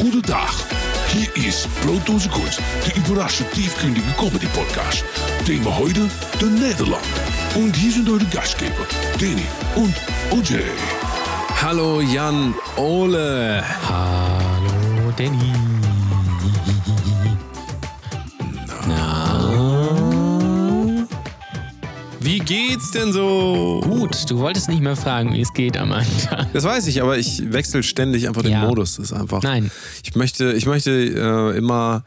Goedendag. Hier ist Brooddoze Kunst, de überraschend tiefgründige Comedy-Podcast. Thema heute, de Nederland. Und hier sind eure Gastgeber, Danny und OJ. Hallo Jan Ole. Hallo Danny. Wie geht's denn so? Gut, du wolltest nicht mehr fragen, wie es geht am Anfang. Das weiß ich, aber ich wechsle ständig einfach den Ja. Modus. Das ist einfach. Nein, Ich möchte, ich möchte äh, immer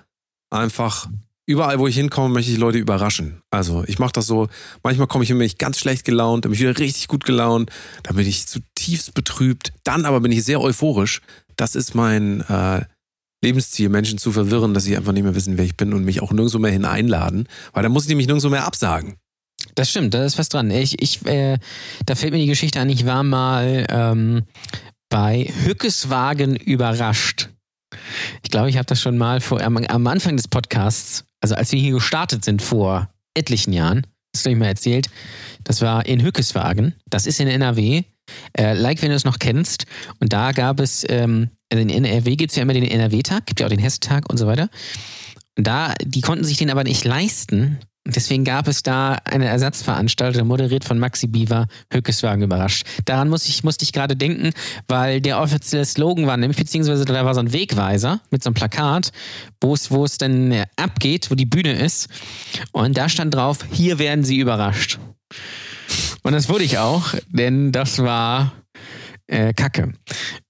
einfach überall, wo ich hinkomme, möchte ich Leute überraschen. Also ich mache das so. Manchmal komme ich ich ganz schlecht gelaunt, dann bin ich wieder richtig gut gelaunt, dann bin ich zutiefst betrübt, dann aber bin ich sehr euphorisch. Das ist mein äh, Lebensziel, Menschen zu verwirren, dass sie einfach nicht mehr wissen, wer ich bin und mich auch nirgendwo mehr hineinladen, weil dann muss ich nämlich nirgendwo mehr absagen. Das stimmt, da ist was dran. Ich, ich, äh, da fällt mir die Geschichte an, ich war mal ähm, bei Hückeswagen überrascht. Ich glaube, ich habe das schon mal vor, am, am Anfang des Podcasts, also als wir hier gestartet sind vor etlichen Jahren, das habe ich mal erzählt, das war in Hückeswagen, das ist in NRW, äh, like wenn du es noch kennst. Und da gab es, ähm, also in NRW gibt es ja immer den NRW-Tag, gibt ja auch den Hessentag und so weiter. Und da, die konnten sich den aber nicht leisten. Deswegen gab es da eine Ersatzveranstaltung, moderiert von Maxi Bieber, Hückeswagen überrascht. Daran muss ich, musste ich gerade denken, weil der offizielle Slogan war, nämlich beziehungsweise da war so ein Wegweiser mit so einem Plakat, wo es, wo es dann abgeht, wo die Bühne ist. Und da stand drauf, hier werden sie überrascht. Und das wurde ich auch, denn das war äh, Kacke.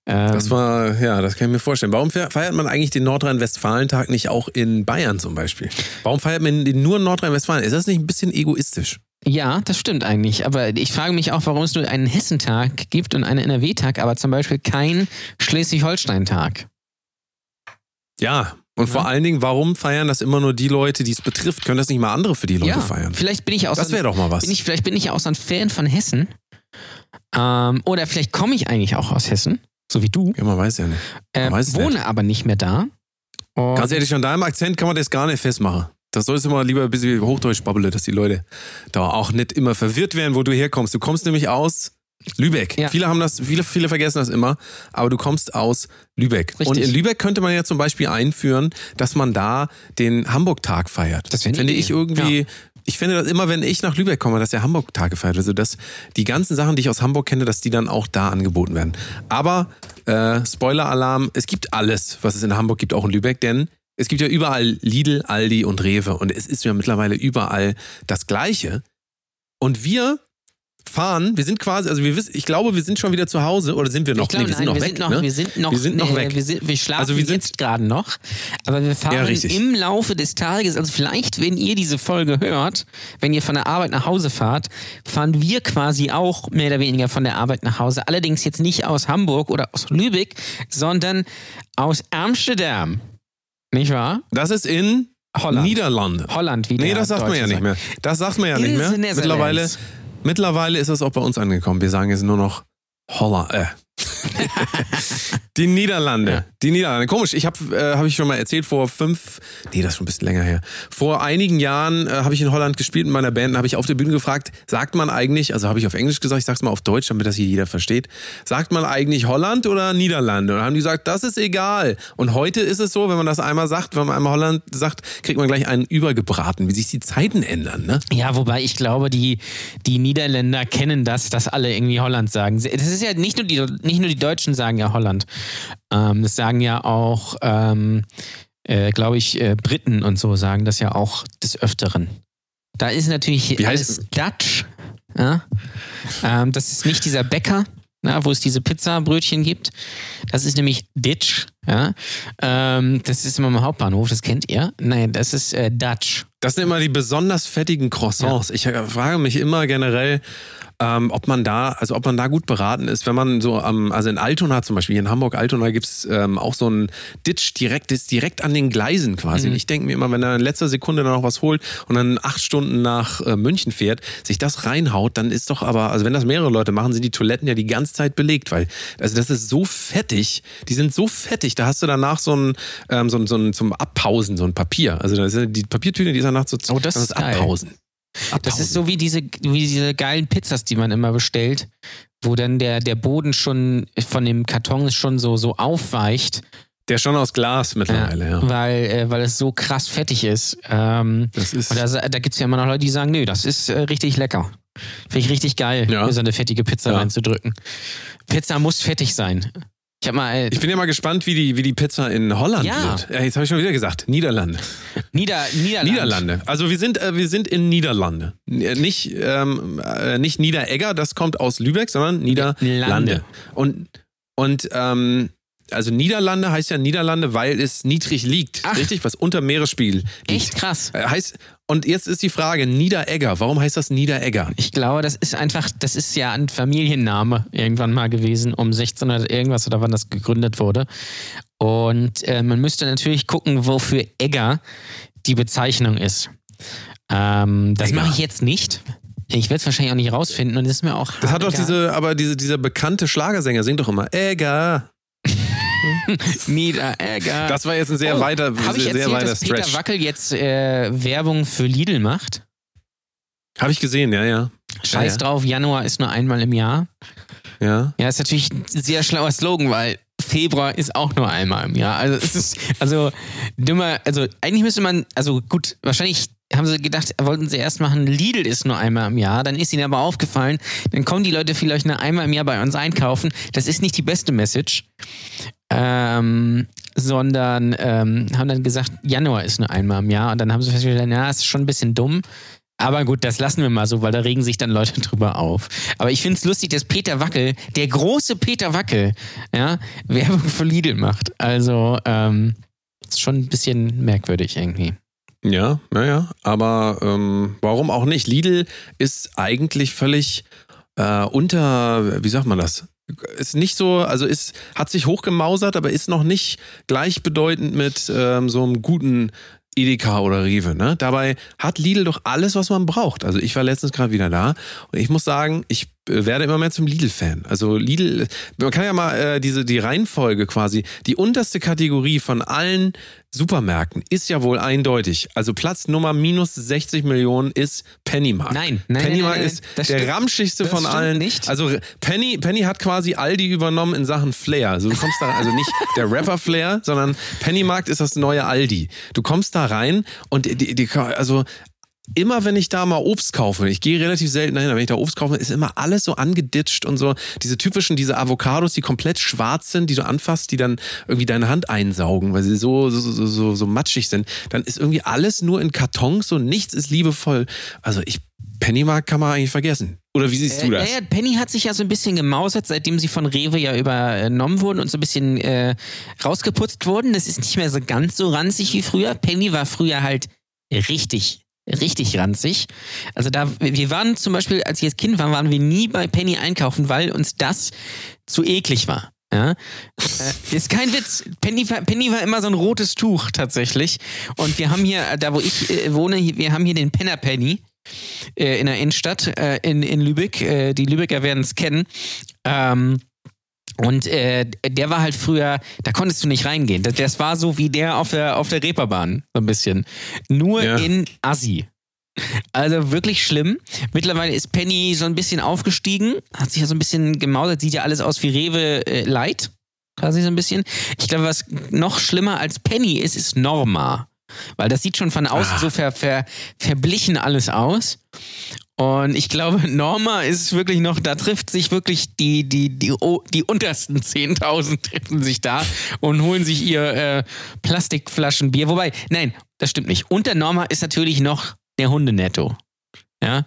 Ähm, Das war, ja, das kann ich mir vorstellen. Warum fe- feiert man eigentlich den Nordrhein-Westfalen-Tag nicht auch in Bayern zum Beispiel? Warum feiert man den nur in Nordrhein-Westfalen? Ist das nicht ein bisschen egoistisch? Ja, das stimmt eigentlich. Aber ich frage mich auch, warum es nur einen Hessentag gibt und einen NRW-Tag, aber zum Beispiel keinen Schleswig-Holstein-Tag. Ja. Und vor allen Dingen, warum feiern das immer nur die Leute, die es betrifft? Können das nicht mal andere für die Leute Ja, feiern? vielleicht bin ich auch Das wäre doch mal was. bin ich, vielleicht bin ich ja auch so ein Fan von Hessen. Ähm, oder vielleicht komme ich eigentlich auch aus Hessen, so wie du. ja, man weiß ja nicht. Äh, weiß wohne aber nicht mehr da. Und Ganz ehrlich, an deinem Akzent kann man das gar nicht festmachen. Das solltest du mal lieber ein bisschen Hochdeutsch babbeln, dass die Leute da auch nicht immer verwirrt werden, wo du herkommst. Du kommst nämlich aus Lübeck. Ja. Viele haben das, viele, viele vergessen das immer, aber du kommst aus Lübeck. Richtig. Und in Lübeck könnte man ja zum Beispiel einführen, dass man da den Hamburg-Tag feiert. Das Finde ich irgendwie. Ich finde das immer, wenn ich nach Lübeck komme, dass der Hamburg-Tag gefeiert wird. Also, dass die ganzen Sachen, die ich aus Hamburg kenne, dass die dann auch da angeboten werden. Aber, äh, Spoiler-Alarm, es gibt alles, was es in Hamburg gibt, auch in Lübeck, denn es gibt ja überall Lidl, Aldi und Rewe und es ist ja mittlerweile überall das Gleiche. Und wir fahren, wir sind quasi, also wir wissen, ich glaube, wir sind schon wieder zu Hause oder sind wir noch? ich glaube, Nee, nein, wir, sind noch, ne? wir sind noch, Wir sind noch weg. Wir, sind, wir schlafen Also wir sind- jetzt gerade noch, aber wir fahren Ja, im Laufe des Tages, also vielleicht, wenn ihr diese Folge hört, wenn ihr von der Arbeit nach Hause fahrt, fahren wir quasi auch mehr oder weniger von der Arbeit nach Hause. Allerdings jetzt nicht aus Hamburg oder aus Lübeck, sondern aus Amsterdam. Nicht wahr? Das ist in Holland. Niederlande. Holland wieder. Nee, das sagt man ja nicht mehr. Das sagt man ja nicht mehr. Mittlerweile, mittlerweile ist das auch bei uns angekommen. Wir sagen jetzt nur noch Holland. Äh. die Niederlande. Ja. Die Niederlande. Komisch, ich habe, äh, habe ich schon mal erzählt, vor fünf, nee, das ist schon ein bisschen länger her. Vor einigen Jahren äh, habe ich in Holland gespielt mit meiner Band, habe ich auf der Bühne gefragt, sagt man eigentlich, also habe ich auf Englisch gesagt, ich sag's mal auf Deutsch, damit das hier jeder versteht, sagt man eigentlich Holland oder Niederlande? Und dann haben die gesagt, das ist egal. Und heute ist es so, wenn man das einmal sagt, wenn man einmal Holland sagt, kriegt man gleich einen übergebraten, wie sich die Zeiten ändern, ne? Ja, wobei ich glaube, die, die Niederländer kennen das, dass alle irgendwie Holland sagen. Das ist ja nicht nur die, nicht nur die Deutschen sagen ja Holland. Ähm, das sagen ja auch, ähm, äh, glaube ich, äh, Briten und so sagen das ja auch des Öfteren. Da ist natürlich Wie alles heißt- Dutch. Ja? Ähm, das ist nicht dieser Bäcker, na, wo es diese Pizzabrötchen gibt. Das ist nämlich Ditch. Ja? Ähm, das ist immer am Hauptbahnhof, das kennt ihr. Nein, das ist äh, Dutch. Das sind immer die besonders fettigen Croissants. Ich äh, frage mich immer generell, ähm, ob man da, also ob man da gut beraten ist, wenn man so am, also in Altona zum Beispiel, hier in Hamburg Altona gibt es ähm, auch so einen Ditch direkt, ist direkt an den Gleisen quasi. Und ich denke mir immer, wenn er in letzter Sekunde dann noch was holt und dann acht Stunden nach äh, München fährt, sich das reinhaut, dann ist doch aber, also wenn das mehrere Leute machen, sind die Toiletten ja die ganze Zeit belegt, weil, also das ist so fettig, die sind so fettig, da hast du danach so ein, ähm, so ein, so ein zum Abpausen, so ein Papier. Also das ist die Papiertüte, die ist danach so Oh, das ist geil. Abpausen. Das ist so wie diese, wie diese geilen Pizzas, die man immer bestellt, wo dann der, der Boden schon von dem Karton schon so, so aufweicht Der ist schon aus Glas mittlerweile, ja. Weil, äh, weil es so krass fettig ist. Ähm, Das ist. und da, da gibt es ja immer noch Leute, die sagen, nö, das ist äh, richtig lecker. Finde ich richtig geil, Ja. so eine fettige Pizza Ja. reinzudrücken. Pizza muss fettig sein. Ich mal äh, ich bin ja mal gespannt, wie die, wie die Pizza in Holland Ja. wird. Ja, jetzt habe ich schon wieder gesagt. Niederlande. Nieder, Niederland. Niederlande. Also wir sind, äh, wir sind in Niederlande. Nicht, ähm, äh, nicht Niederegger, das kommt aus Lübeck, sondern Niederlande. Lande. Und, und ähm, also Niederlande heißt ja Niederlande, weil es niedrig liegt. Ach. Richtig? Was unter Meeresspiegel liegt. Echt krass. Äh, Heißt, und jetzt ist die Frage, Niederegger, warum heißt das Niederegger? Ich glaube, das ist einfach, das ist ja ein Familienname irgendwann mal gewesen, um 1600 irgendwas oder wann das gegründet wurde. Und äh, man müsste natürlich gucken, wofür Egger die Bezeichnung ist. Ähm, das mache ich jetzt nicht. Ich werde es wahrscheinlich auch nicht rausfinden und das ist mir auch. Das hat doch diese, aber diese, dieser bekannte Schlagersänger singt doch immer Egger. Niederegger. Das war jetzt ein sehr weiter, Oh, ich sehr erzählt, weiter dass Peter Stretch. Wackel jetzt äh, Werbung für Lidl macht? Habe ich gesehen, ja, ja. Scheiß ja. drauf, Januar ist nur einmal im Jahr. Ja. Ja, ist natürlich ein sehr schlauer Slogan, weil Februar ist auch nur einmal im Jahr. Also es ist, also dummer, also eigentlich müsste man, also gut, wahrscheinlich haben sie gedacht, wollten sie erst machen, Lidl ist nur einmal im Jahr, dann ist ihnen aber aufgefallen, dann kommen die Leute vielleicht nur einmal im Jahr bei uns einkaufen. Das ist nicht die beste Message. Ähm, sondern ähm, haben dann gesagt, Januar ist nur einmal im Jahr und dann haben sie festgestellt, ja, ist schon ein bisschen dumm. Aber gut, das lassen wir mal so, weil da regen sich dann Leute drüber auf. Aber ich finde es lustig, dass Peter Wackel, der große Peter Wackel, ja, Werbung für Lidl macht. Also, ähm, ist schon ein bisschen merkwürdig irgendwie. Ja, naja, aber ähm, warum auch nicht? Lidl ist eigentlich völlig äh, unter, wie sagt man das? Ist nicht so, also ist, hat sich hochgemausert, aber ist noch nicht gleichbedeutend mit ähm, so einem guten Edeka oder Rewe. Ne? Dabei hat Lidl doch alles, was man braucht. Also ich war letztens gerade wieder da und ich muss sagen, ich werde immer mehr zum Lidl-Fan. Also Lidl, man kann ja mal äh, diese die Reihenfolge quasi, die unterste Kategorie von allen Supermärkten ist ja wohl eindeutig. Also Platz Nummer minus 60 Millionen ist Pennymark. Nein, nein, Pennymark nein, nein, ist das der stimmt. ramschigste von allen. nicht. Also Penny, Penny hat quasi Aldi übernommen in Sachen Flair. Also du kommst da, also nicht der Rapper Flair, sondern Pennymarkt ist das neue Aldi. Du kommst da rein und die, die, also immer wenn ich da mal Obst kaufe, ich gehe relativ selten dahin, aber wenn ich da Obst kaufe, ist immer alles so angeditscht und so. Diese typischen, diese Avocados, die komplett schwarz sind, die du anfasst, die dann irgendwie deine Hand einsaugen, weil sie so, so, so, so, so matschig sind. Dann ist irgendwie alles nur in Kartons und nichts ist liebevoll. Also ich, Pennymarkt kann man eigentlich vergessen. Oder wie siehst du das? Naja, Penny hat sich ja so ein bisschen gemausert, seitdem sie von Rewe ja übernommen wurden und so ein bisschen äh, rausgeputzt wurden. Das ist nicht mehr so ganz so ranzig wie früher. Penny war früher halt richtig, richtig ranzig. Also da, wir waren zum Beispiel, als ich als Kind war, waren wir nie bei Penny einkaufen, weil uns das zu eklig war. Ja? Äh, ist kein Witz. Penny, Penny war immer so ein rotes Tuch tatsächlich. Und wir haben hier, da wo ich äh, wohne, wir haben hier den Penner Penny äh, in der Innenstadt äh, in, in Lübeck. Äh, die Lübecker werden es kennen. Ähm, und äh, der war halt früher, da konntest du nicht reingehen. Das, das war so wie der auf der, auf der Reeperbahn, so ein bisschen. Nur Ja. in Assi. Also wirklich schlimm. Mittlerweile ist Penny so ein bisschen aufgestiegen, hat sich ja so ein bisschen gemausert, sieht ja alles aus wie Rewe äh, Light, quasi so ein bisschen. Ich glaube, was noch schlimmer als Penny ist, ist Norma. Weil das sieht schon von außen Ah. so ver, ver, verblichen alles aus. Und ich glaube, Norma ist wirklich noch, da trifft sich wirklich die, die, die, die untersten 10.000 treffen sich da und holen sich ihr äh, Plastikflaschen Bier. Wobei, nein, das stimmt nicht. Unter Norma ist natürlich noch der Hundenetto. Ja.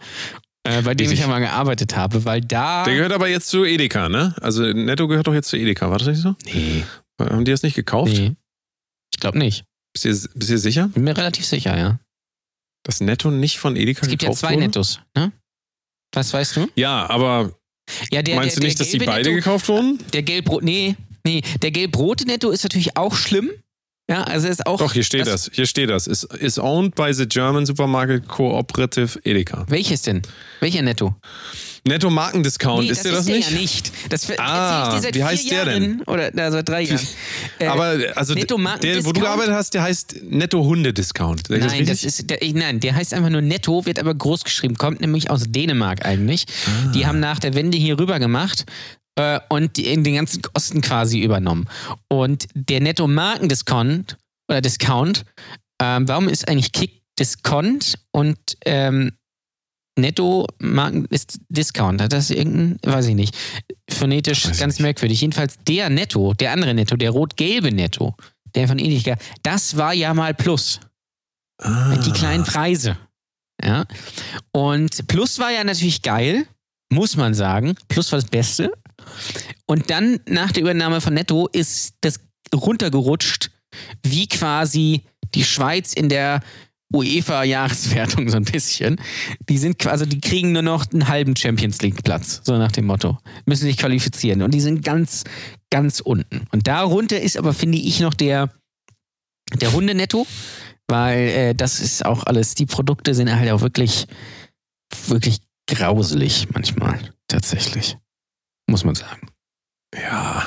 Äh, bei dem ich ja mal gearbeitet habe, weil da. Der gehört aber jetzt zu Edeka, ne? Also Netto gehört doch jetzt zu Edeka, war das nicht so? nee, Haben die das nicht gekauft? nee. Ich glaube nicht. Bist, ihr, bist ihr sicher, Bin mir relativ sicher, ja. Dass Netto nicht von Edeka Es gibt ja zwei wurde? Nettos, ne? Was weißt du? Ja, aber Ja, der, meinst der, du nicht, dass die beide Netto, gekauft wurden? Der gelbrot, nee, nee, der gelbrote Netto ist natürlich auch schlimm. Ja, also ist auch. Doch, hier steht das. Hier steht das. Is, is owned by the German Supermarket Cooperative Edeka. Welches denn? Welcher Netto? Netto Markendiscount, Nee, ist der das der nicht? ja nicht. Das Ah, wie heißt der Jahren, Oder na, seit drei Jahren. Äh, Aber also Netto der, wo du gearbeitet hast, der heißt Netto Hundediscount. Nein, das richtig? ist, der, nein, der heißt einfach nur Netto, wird aber groß geschrieben, kommt nämlich aus Dänemark eigentlich. Ah. Die haben nach der Wende hier rüber gemacht äh, und die, in den ganzen Kosten quasi übernommen. Und der Netto-Marken-Discount oder Discount, ähm, warum ist eigentlich Kick Discount und ähm, Netto-Marken ist Discount? Hat das irgendein, weiß ich nicht, phonetisch Weiß ganz nicht. merkwürdig. Jedenfalls der Netto, der andere Netto, der rot-gelbe Netto, der von Edeka, das war ja mal Plus. Ah. Die kleinen Preise. Ja. Und Plus war ja natürlich geil, muss man sagen. Plus war das Beste. Und dann nach der Übernahme von Netto ist das runtergerutscht, wie quasi die Schweiz in der UEFA-Jahreswertung so ein bisschen. Die sind quasi, die kriegen nur noch einen halben Champions League-Platz, so nach dem Motto. Müssen sich qualifizieren. Und die sind ganz, ganz unten. Und darunter ist aber, finde ich, noch der, der Hundenetto, weil äh, das ist auch alles, die Produkte sind halt auch wirklich, wirklich grauselig manchmal, tatsächlich. Muss man sagen. Ja.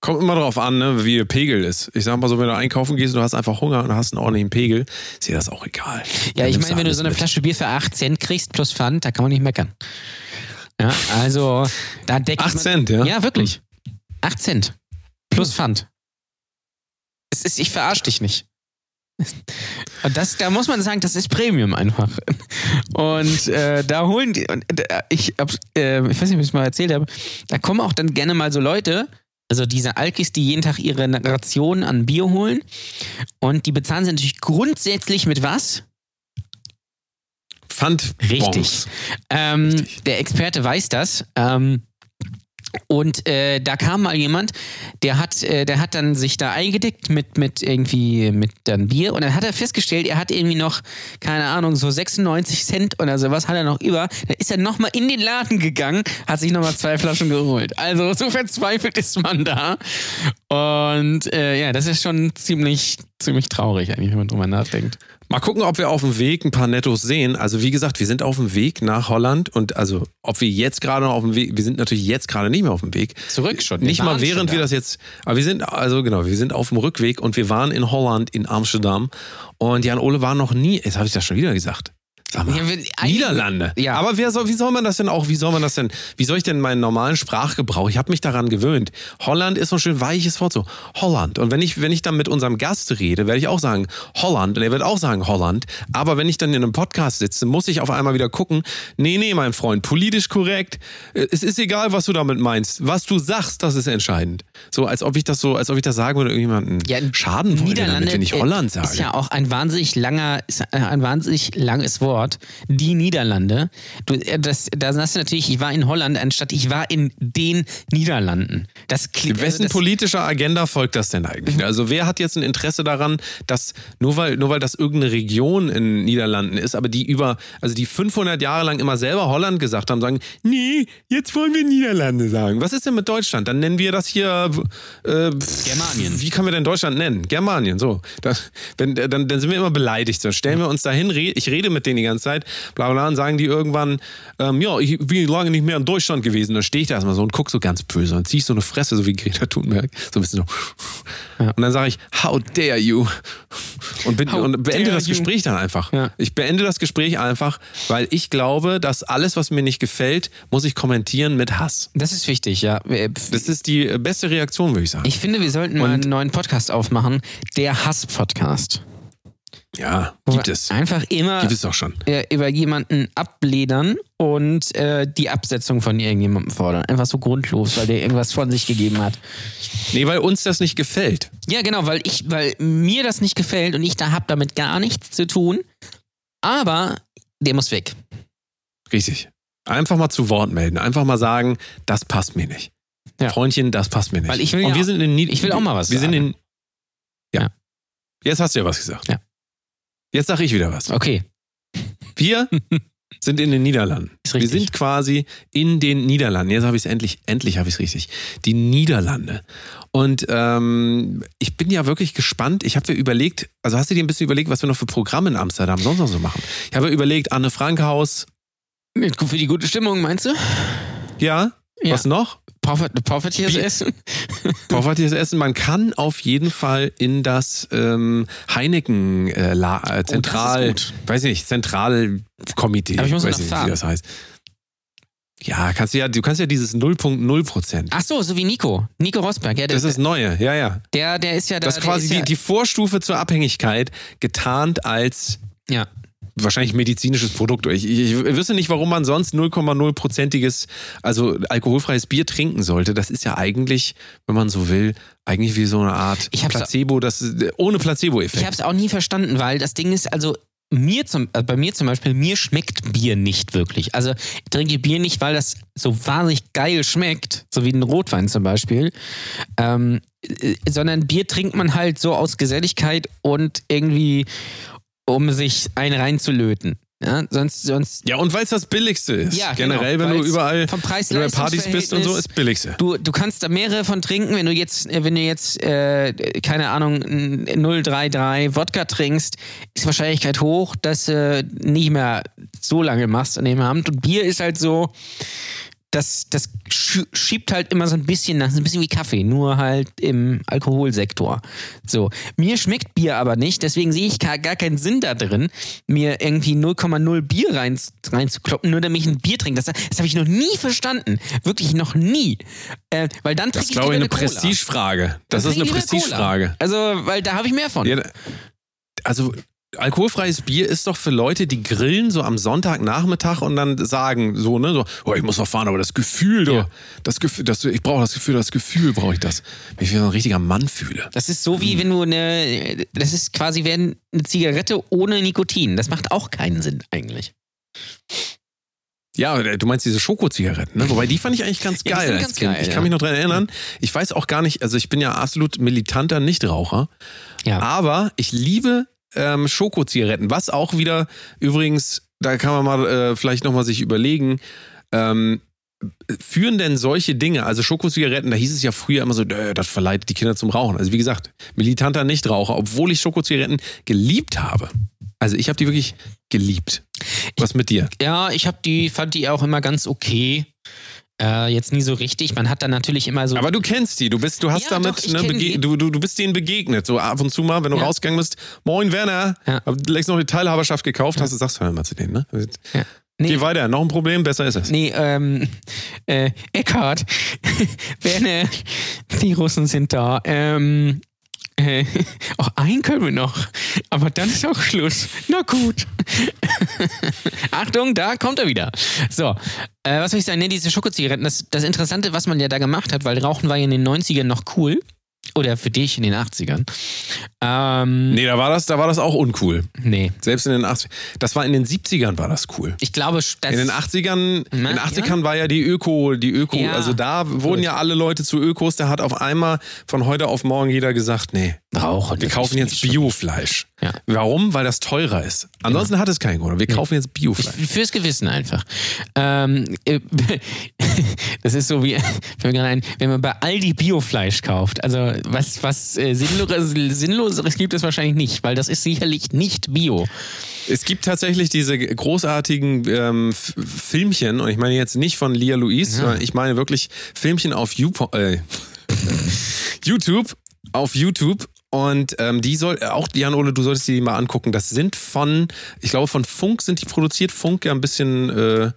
Kommt immer drauf an, ne, wie der Pegel ist. Ich sag mal so, wenn du einkaufen gehst und du hast einfach Hunger und hast einen ordentlichen Pegel, ist dir das auch egal. Ja, Dann ich meine, wenn du so eine mit. Flasche Bier für 8 Cent kriegst plus Pfand, da kann man nicht meckern. Ja, also da deckt 8 man, Cent, ja? Ja, wirklich. 8 Cent. Plus Pfand. Es ist, ich verarsch dich nicht. Und das, da muss man sagen, das ist Premium einfach. Und äh, da holen die, und äh, ich, äh, ich weiß nicht, ob ich es mal erzählt habe, da kommen auch dann gerne mal so Leute, also diese Alkis, die jeden Tag ihre Ration an Bier holen. Und die bezahlen sie natürlich grundsätzlich mit was? Pfand. Richtig. Ähm, Richtig. Der Experte weiß das. Ähm, und äh, da kam mal jemand, der hat, äh, der hat dann sich da eingedeckt mit, mit irgendwie mit dann Bier und dann hat er festgestellt, er hat irgendwie noch, keine Ahnung, so 96 Cent oder sowas hat er noch über. Dann ist er nochmal in den Laden gegangen, hat sich nochmal zwei Flaschen geholt. Also so verzweifelt ist man da. Und äh, ja, das ist schon ziemlich, ziemlich traurig eigentlich, wenn man drüber nachdenkt. Mal gucken, ob wir auf dem Weg ein paar Nettos sehen. Also wie gesagt, wir sind auf dem Weg nach Holland und also ob wir jetzt gerade noch auf dem Weg, wir sind natürlich jetzt gerade nicht mehr auf dem Weg. Zurück schon. Nicht mal während wir da. das jetzt, aber wir sind, also genau, wir sind auf dem Rückweg und wir waren in Holland, in Amsterdam und Jan Ole war noch nie, jetzt habe ich das schon wieder gesagt. Sag mal, Ja, Niederlande. Ja. Aber wer soll, wie soll man das denn auch, wie soll man das denn, wie soll ich denn meinen normalen Sprachgebrauch, ich habe mich daran gewöhnt. Holland ist so ein schön weiches Wort, so Holland. Und wenn ich, wenn ich dann mit unserem Gast rede, werde ich auch sagen Holland und er wird auch sagen Holland. Aber wenn ich dann in einem Podcast sitze, muss ich auf einmal wieder gucken, nee, nee, mein Freund, politisch korrekt, äh, es ist egal, was du damit meinst. Was du sagst, das ist entscheidend. So, als ob ich das so, als ob ich das sagen würde, irgendjemanden Ja, schaden wollte, damit, wenn ich äh, Holland sage. Ist ja auch ein wahnsinnig langer, ist ein wahnsinnig langes Wort. Die Niederlande. Du, äh, das, da sagst du natürlich, ich war in Holland, anstatt ich war in den Niederlanden. Das klingt. Wessen also das, politischer Agenda folgt das denn eigentlich? Also wer hat jetzt ein Interesse daran, dass nur weil, nur weil das irgendeine Region in Niederlanden ist, aber die über, also die 500 Jahre lang immer selber Holland gesagt haben, sagen, nee, jetzt wollen wir Niederlande sagen. Was ist denn mit Deutschland? Dann nennen wir das hier äh, Germanien. Wie können wir denn Deutschland nennen? Germanien, so. Das, wenn, dann, dann sind wir immer beleidigt. Dann stellen wir uns dahin, ich rede mit denen ganze Zeit, bla bla, und sagen die irgendwann, ähm, ja, ich bin lange nicht mehr in Deutschland gewesen. Dann stehe ich da erstmal so und guck so ganz böse und zieh ich so eine Fresse, so wie Greta Thunberg. So ein bisschen so. Und dann sage ich, how dare you? Und, bin, und beende das you? Gespräch dann einfach. Ja. Ich beende das Gespräch einfach, weil ich glaube, dass alles, was mir nicht gefällt, muss ich kommentieren mit Hass. das ist wichtig, ja. Äh, Das ist die beste Reaktion, würde ich sagen. Ich finde, wir sollten mal Und- einen neuen Podcast aufmachen. Der Hass-Podcast. Ja, gibt es. Einfach immer Gibt es doch schon. über jemanden abledern und äh, die Absetzung von irgendjemandem fordern. Einfach so grundlos, weil der irgendwas von sich gegeben hat. Nee, weil uns das nicht gefällt. Ja, genau, weil ich, weil mir das nicht gefällt und ich da hab damit gar nichts zu tun. Aber der muss weg. Richtig. Einfach mal zu Wort melden. Einfach mal sagen, das passt mir nicht. Ja. Freundchen, das passt mir nicht. Weil ich will Und ja- wir sind in ich will auch mal was Wir sind sagen. in. Ja. Ja. Jetzt hast du ja was gesagt. Ja. Jetzt sag ich wieder was. Okay. Wir sind in den Niederlanden. Wir sind quasi in den Niederlanden. Jetzt habe ich es endlich, endlich habe ich es richtig. Die Niederlande. Und ähm, ich bin ja wirklich gespannt. Ich habe mir überlegt, also hast du dir ein bisschen überlegt, was wir noch für Programme in Amsterdam sonst noch so machen? Ich habe überlegt, Anne Frank Haus, Für die gute Stimmung, meinst du? ja, Ja. was noch? Poffertiers essen? Poffertiers Essen. Man kann auf jeden Fall in das ähm, Heineken äh, La äh, Zentral, Oh, das ist weiß ich nicht, Zentralkomitee, Aber ich muss weiß nicht, wie das heißt. Ja, kannst du ja, du kannst ja dieses 0.0 Prozent. Ach so, so wie Nico. Nico Rosberg. Ja, der, Das ist neue, ja, ja. der, der ist ja da. Das ist quasi ist ja, die, die Vorstufe zur Abhängigkeit, getarnt als Ja. Wahrscheinlich medizinisches Produkt. Ich, ich, ich wüsste nicht, warum man sonst 0,0-prozentiges, also alkoholfreies Bier trinken sollte. Das ist ja eigentlich, wenn man so will, eigentlich wie so eine Art Ich Placebo, das ohne Ich Placebo-Effekt. habe es auch nie verstanden, weil das Ding ist, also mir zum, äh, bei mir zum Beispiel, mir schmeckt Bier nicht wirklich. Also ich trinke Bier nicht, weil das so wahnsinnig geil schmeckt, so wie ein Rotwein zum Beispiel, ähm, äh, sondern Bier trinkt man halt so aus Geselligkeit und irgendwie, um sich einen reinzulöten. Ja, sonst, sonst Ja, und weil es das Billigste ist. Ja, genau, Generell, wenn du überall vom du bei Partys bist und so, ist Billigste. Du, du kannst da mehrere von trinken, wenn du jetzt, äh, wenn du jetzt, äh, keine Ahnung, n- 033 Wodka trinkst, ist die Wahrscheinlichkeit hoch, dass du nicht mehr so lange machst an dem Abend. Und Bier ist halt so, das, das schiebt halt immer so ein bisschen nach, so ein bisschen wie Kaffee, nur halt im Alkoholsektor. So. Mir schmeckt Bier aber nicht, deswegen sehe ich gar, gar keinen Sinn da drin, mir irgendwie 0,0 Bier rein, reinzukloppen, nur damit ich ein Bier trinke. Das, das habe ich noch nie verstanden. Wirklich noch nie. Äh, weil dann Das trinke ist, glaube ich, eine Cola. Prestigefrage. Das Dann ist eine ich Prestigefrage. Also, weil da habe ich mehr von. Ja, also alkoholfreies Bier ist doch für Leute, die grillen so am Sonntagnachmittag und dann sagen so, ne, so, oh, ich muss noch fahren, aber das Gefühl, Ja. das Gefühl, das, ich brauche das Gefühl, das Gefühl brauche ich das, wie ich wie so ein richtiger Mann fühle. Das ist so wie wenn du eine, das ist quasi wie eine Zigarette ohne Nikotin. Das macht auch keinen Sinn eigentlich. Ja, du meinst diese Schokozigaretten, ne? Wobei die fand ich eigentlich ganz Ja, geil ganz geil, ich ja. kann mich noch dran erinnern. Ich weiß auch gar nicht, also ich bin ja absolut militanter Nichtraucher, Ja. aber ich liebe ähm, Schokozigaretten, was auch wieder übrigens, da kann man mal äh, vielleicht nochmal sich überlegen, ähm, führen denn solche Dinge, also Schokozigaretten, da hieß es ja früher immer so, äh, das verleitet die Kinder zum Rauchen. Also wie gesagt, militanter Nichtraucher, obwohl ich Schokozigaretten geliebt habe. Also ich habe die wirklich geliebt. Was mit dir? Ja, ich habe die, fand die auch immer ganz okay. Äh, jetzt nie so richtig. Man hat dann natürlich immer so. Aber du kennst die, du bist, du hast Ja, damit, doch, ne, du, du, du bist denen begegnet, so ab und zu mal, wenn du Ja. rausgegangen bist, moin Werner, Ja. hab längst noch die Teilhaberschaft gekauft, hast du sagst, hör mal zu denen, ne? Ja. Nee. Geh weiter, noch ein Problem, besser ist es. Nee, ähm, äh, Eckhard, Werner, die Russen sind da. Ähm, äh, auch einen können wir noch, aber dann ist auch Schluss. Na gut. Achtung, da kommt er wieder. So, äh, was soll ich sagen? Nee, diese Schokozigaretten, das, das Interessante, was man ja da gemacht hat, weil Rauchen war ja in den 90ern noch cool. Oder für dich in den 80ern. Ähm, Nee, da war das, da war das auch uncool. nee. Selbst in den 80ern. Das war in den 70ern war das cool. Ich glaube, das, In den 80ern, in Na, den 80ern war ja die Öko, die Öko, Ja. also da wurden ja alle Leute zu Ökos, da hat auf einmal von heute auf morgen jeder gesagt, nee, Rauchen. wir kaufen jetzt Biofleisch. Ja. Warum? Weil das teurer ist. Ansonsten hat es keinen Grund. Wir kaufen jetzt Biofleisch. Fürs Gewissen einfach. Ähm, äh, das ist so wie, wenn man bei Aldi Biofleisch kauft. Also was, was äh, Sinnloses, Sinnloseres gibt es wahrscheinlich nicht, weil das ist sicherlich nicht Bio. Es gibt tatsächlich diese großartigen ähm, Filmchen, und ich meine jetzt nicht von Lia Louise, sondern ich meine wirklich Filmchen auf Youpo äh, YouTube, auf YouTube. Und ähm, die soll, auch Jan Ole, du solltest die mal angucken. Das sind von, ich glaube, von Funk sind die produziert. Funk ja ein bisschen, äh,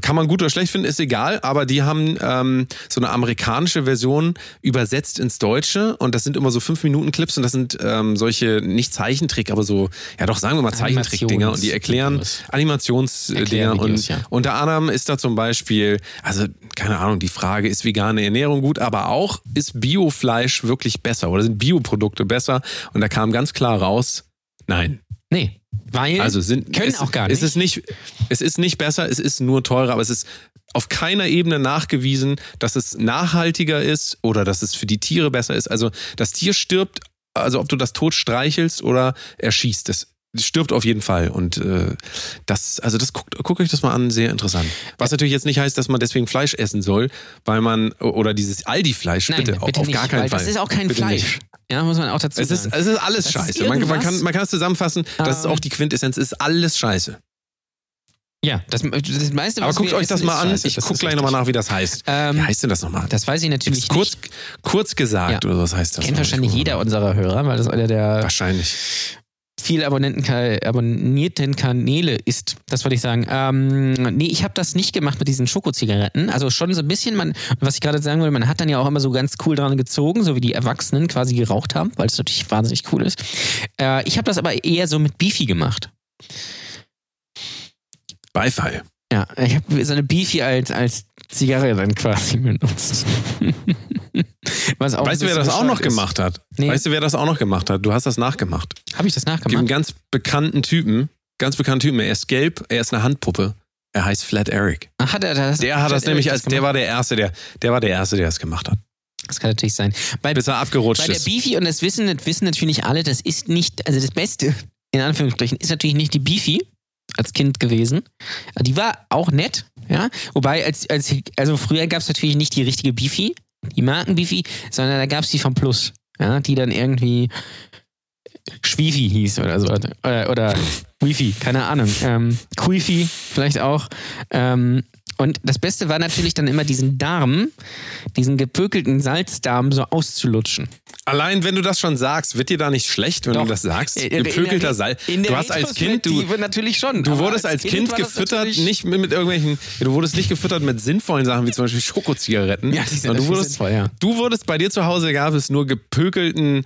kann man gut oder schlecht finden, ist egal, aber die haben ähm, so eine amerikanische Version übersetzt ins Deutsche und das sind immer so 5-Minuten-Clips und das sind ähm, solche, nicht Zeichentrick, aber so, ja doch, sagen wir mal Zeichentrick-Dinger und die erklären Animations- Animationsdinger und ja. unter anderem ist da zum Beispiel, also keine Ahnung, die Frage, ist vegane Ernährung gut, aber auch, ist Biofleisch wirklich besser oder sind Bioprodukte besser? Und da kam ganz klar raus, nein. Nee, weil Also sind können es, auch gar Es nicht. ist nicht, es ist nicht besser, es ist nur teurer, aber es ist auf keiner Ebene nachgewiesen, dass es nachhaltiger ist oder dass es für die Tiere besser ist. Also das Tier stirbt, also ob du das tot streichelst oder erschießt, das stirbt auf jeden Fall. Und äh, das, also das guckt, guckt euch das mal an, sehr interessant. Was natürlich jetzt nicht heißt, dass man deswegen Fleisch essen soll, weil man, oder dieses Aldi-Fleisch, bitte, bitte auf nicht, gar keinen Fall. Das ist auch kein Bitte Fleisch. nicht. Ja, muss man auch dazu Es ist, sagen. es ist alles Das ist scheiße. Man, man, irgendwas- kann, man kann es zusammenfassen, das ist Ähm, auch die Quintessenz, es ist alles scheiße. ja, das, das meiste, Aber was guckt wir euch das mal ist an. scheiße. Ich guck ist gleich nochmal nach, wie das heißt. Ähm, wie heißt denn das nochmal? Das weiß ich natürlich Jetzt kurz, nicht. kurz gesagt Ja. oder was heißt das? Kennt wahrscheinlich jeder unserer Hörer, weil das einer der Wahrscheinlich. Viel Abonnenten, abonnierten Kanäle ist. Das wollte ich sagen. Ähm, nee, ich habe das nicht gemacht mit diesen Schokozigaretten. Also schon so ein bisschen, man, was ich gerade sagen wollte, man hat dann ja auch immer so ganz cool dran gezogen, so wie die Erwachsenen quasi geraucht haben, weil es natürlich wahnsinnig cool ist. Äh, ich habe das aber eher so mit Beefy gemacht. Beifall. Ja, ich habe so eine Beefy als, als Zigarre dann quasi benutzt. Weißt du, wer das auch noch ist. gemacht hat? Nee. Weißt du, wer das auch noch gemacht hat? Du hast das nachgemacht. Habe ich das nachgemacht? Gibt einen ganz bekannten Typen, ganz bekannten Typen. Er ist gelb, er ist eine Handpuppe. Er heißt Flat Eric. Ach, hat er das? Der hat das nämlich als, der war der Erste, der, der war der Erste, der es gemacht hat. Das kann natürlich sein. Bei, Bis er abgerutscht bei ist. Bei der Beefy, und das wissen, das wissen natürlich nicht alle, das ist nicht, also das Beste, in Anführungsstrichen, ist natürlich nicht die Beefy als Kind gewesen. Die war auch nett, ja. Wobei, als, als, also früher gab es natürlich nicht die richtige Beefy, die Marken-Beefy, sondern da gab es die von Plus, ja, die dann irgendwie Schwifi hieß oder so. Oder, oder Wifi, keine Ahnung. Ähm, Quifi vielleicht auch. Ähm, und das Beste war natürlich dann immer diesen Darm, diesen gepökelten Salzdarm so auszulutschen. Allein wenn du das schon sagst, wird dir da nicht schlecht, wenn Doch. du das sagst? Gepökelter Salz. Du hast als Kind, du natürlich schon. Du wurdest als, als Kind, kind gefüttert, nicht mit, mit, irgendwelchen, du wurdest nicht gefüttert mit sinnvollen Sachen wie zum Beispiel Schokozigaretten. Ja, die sind du wurdest, sinnvoll, ja. Du wurdest bei dir zu Hause gab es nur gepökelten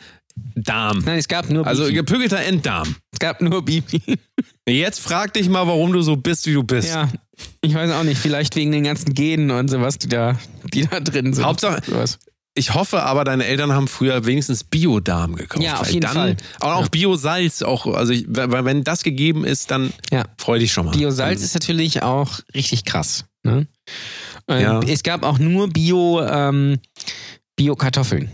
Darm. Nein, es gab nur Also Bifi. gepökelter Enddarm. Es gab nur Bibi. Jetzt frag dich mal, warum du so bist, wie du bist. Ja, ich weiß auch nicht. Vielleicht wegen den ganzen Genen und sowas, die da, die da drin sind. Hauptsache, sowas. ich hoffe aber, deine Eltern haben früher wenigstens Biodarm gekauft. Ja, auf jeden dann, Fall. Aber auch ja. Biosalz. Auch, also ich, wenn das gegeben ist, dann ja. freu dich schon mal. Biosalz ist natürlich auch richtig krass. Ne? Ähm, ja. Es gab auch nur Bio, ähm, Bio-Kartoffeln.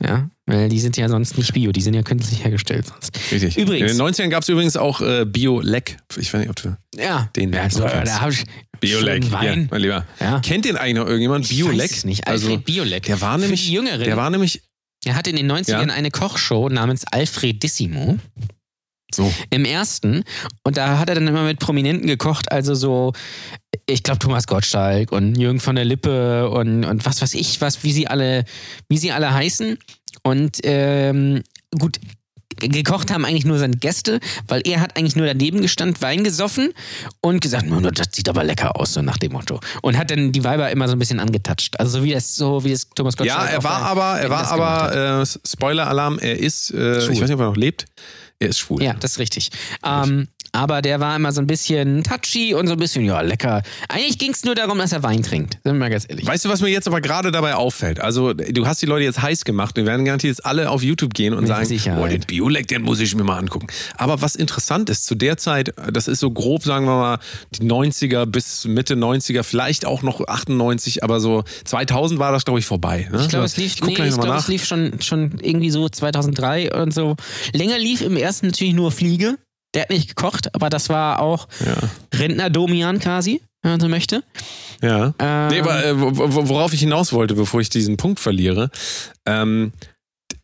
Ja, weil die sind ja sonst nicht bio, die sind ja künstlich hergestellt sonst. Richtig. Übrigens. In den 90ern gab es übrigens auch äh, Bio-Leck. Ich weiß nicht, ob du ja. den ja, so, da habe ich Bio-Leck, ja, mein Lieber. Ja. Kennt den eigentlich noch irgendjemand? Bio-Leck? Ich weiß nicht. Alfred also, Bio-Leck. Der war nämlich, Jüngere. Der war nämlich er hatte in den 90ern ja. eine Kochshow namens Alfredissimo. So. Im ersten. Und da hat er dann immer mit Prominenten gekocht, also so, ich glaube, Thomas Gottschalk und Jürgen von der Lippe und, und was weiß ich, was, wie sie alle, wie sie alle heißen. Und ähm, gut, gekocht haben eigentlich nur seine Gäste, weil er hat eigentlich nur daneben gestanden, Wein gesoffen und gesagt, das sieht aber lecker aus, so nach dem Motto. Und hat dann die Weiber immer so ein bisschen angetatscht. Also so wie das, so wie das Thomas Gottschalk Ja, er war aber, er war aber, äh, Spoiler-Alarm, er ist, äh, ich weiß nicht, ob er noch lebt, er ist schwul. Ja, das ist richtig. Ähm, aber der war immer so ein bisschen touchy und so ein bisschen, ja, lecker. Eigentlich ging es nur darum, dass er Wein trinkt. Sind wir mal ganz ehrlich. Weißt du, was mir jetzt aber gerade dabei auffällt? Also, du hast die Leute jetzt heiß gemacht. Wir werden garantiert jetzt alle auf YouTube gehen und Mit sagen, Sicherheit. boah, den Biolek, den muss ich mir mal angucken. Aber was interessant ist, zu der Zeit, das ist so grob, sagen wir mal, die 90er bis Mitte 90er, vielleicht auch noch 98, aber so 2000 war das, glaube ich, vorbei. Ne? Ich glaube, es lief, nee, ich glaub, es lief schon, schon irgendwie so 2003 und so. Länger lief im ersten natürlich nur Fliege. Der hat nicht gekocht, aber das war auch ja. Rentner-Domian quasi, wenn man so möchte. Ja. Ähm, nee, aber äh, worauf ich hinaus wollte, bevor ich diesen Punkt verliere, ähm,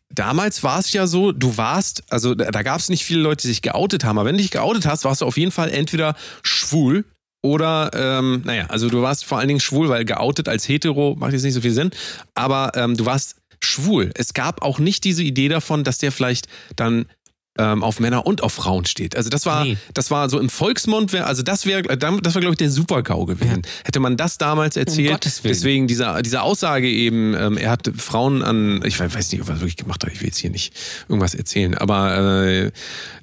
damals war es ja so, du warst, also da gab es nicht viele Leute, die sich geoutet haben, aber wenn du dich geoutet hast, warst du auf jeden Fall entweder schwul oder, ähm, naja, also du warst vor allen Dingen schwul, weil geoutet als hetero macht jetzt nicht so viel Sinn, aber ähm, du warst schwul. Es gab auch nicht diese Idee davon, dass der vielleicht dann ähm, auf Männer und auf Frauen steht. Also das war, nee. das war so im Volksmund, wär, also das wäre, das war glaube ich der Super-GAU gewesen. Ja. Hätte man das damals erzählt, um deswegen dieser, diese Aussage eben, ähm, er hat Frauen an, ich weiß nicht, ob er das wirklich gemacht hat, ich will jetzt hier nicht irgendwas erzählen, aber äh,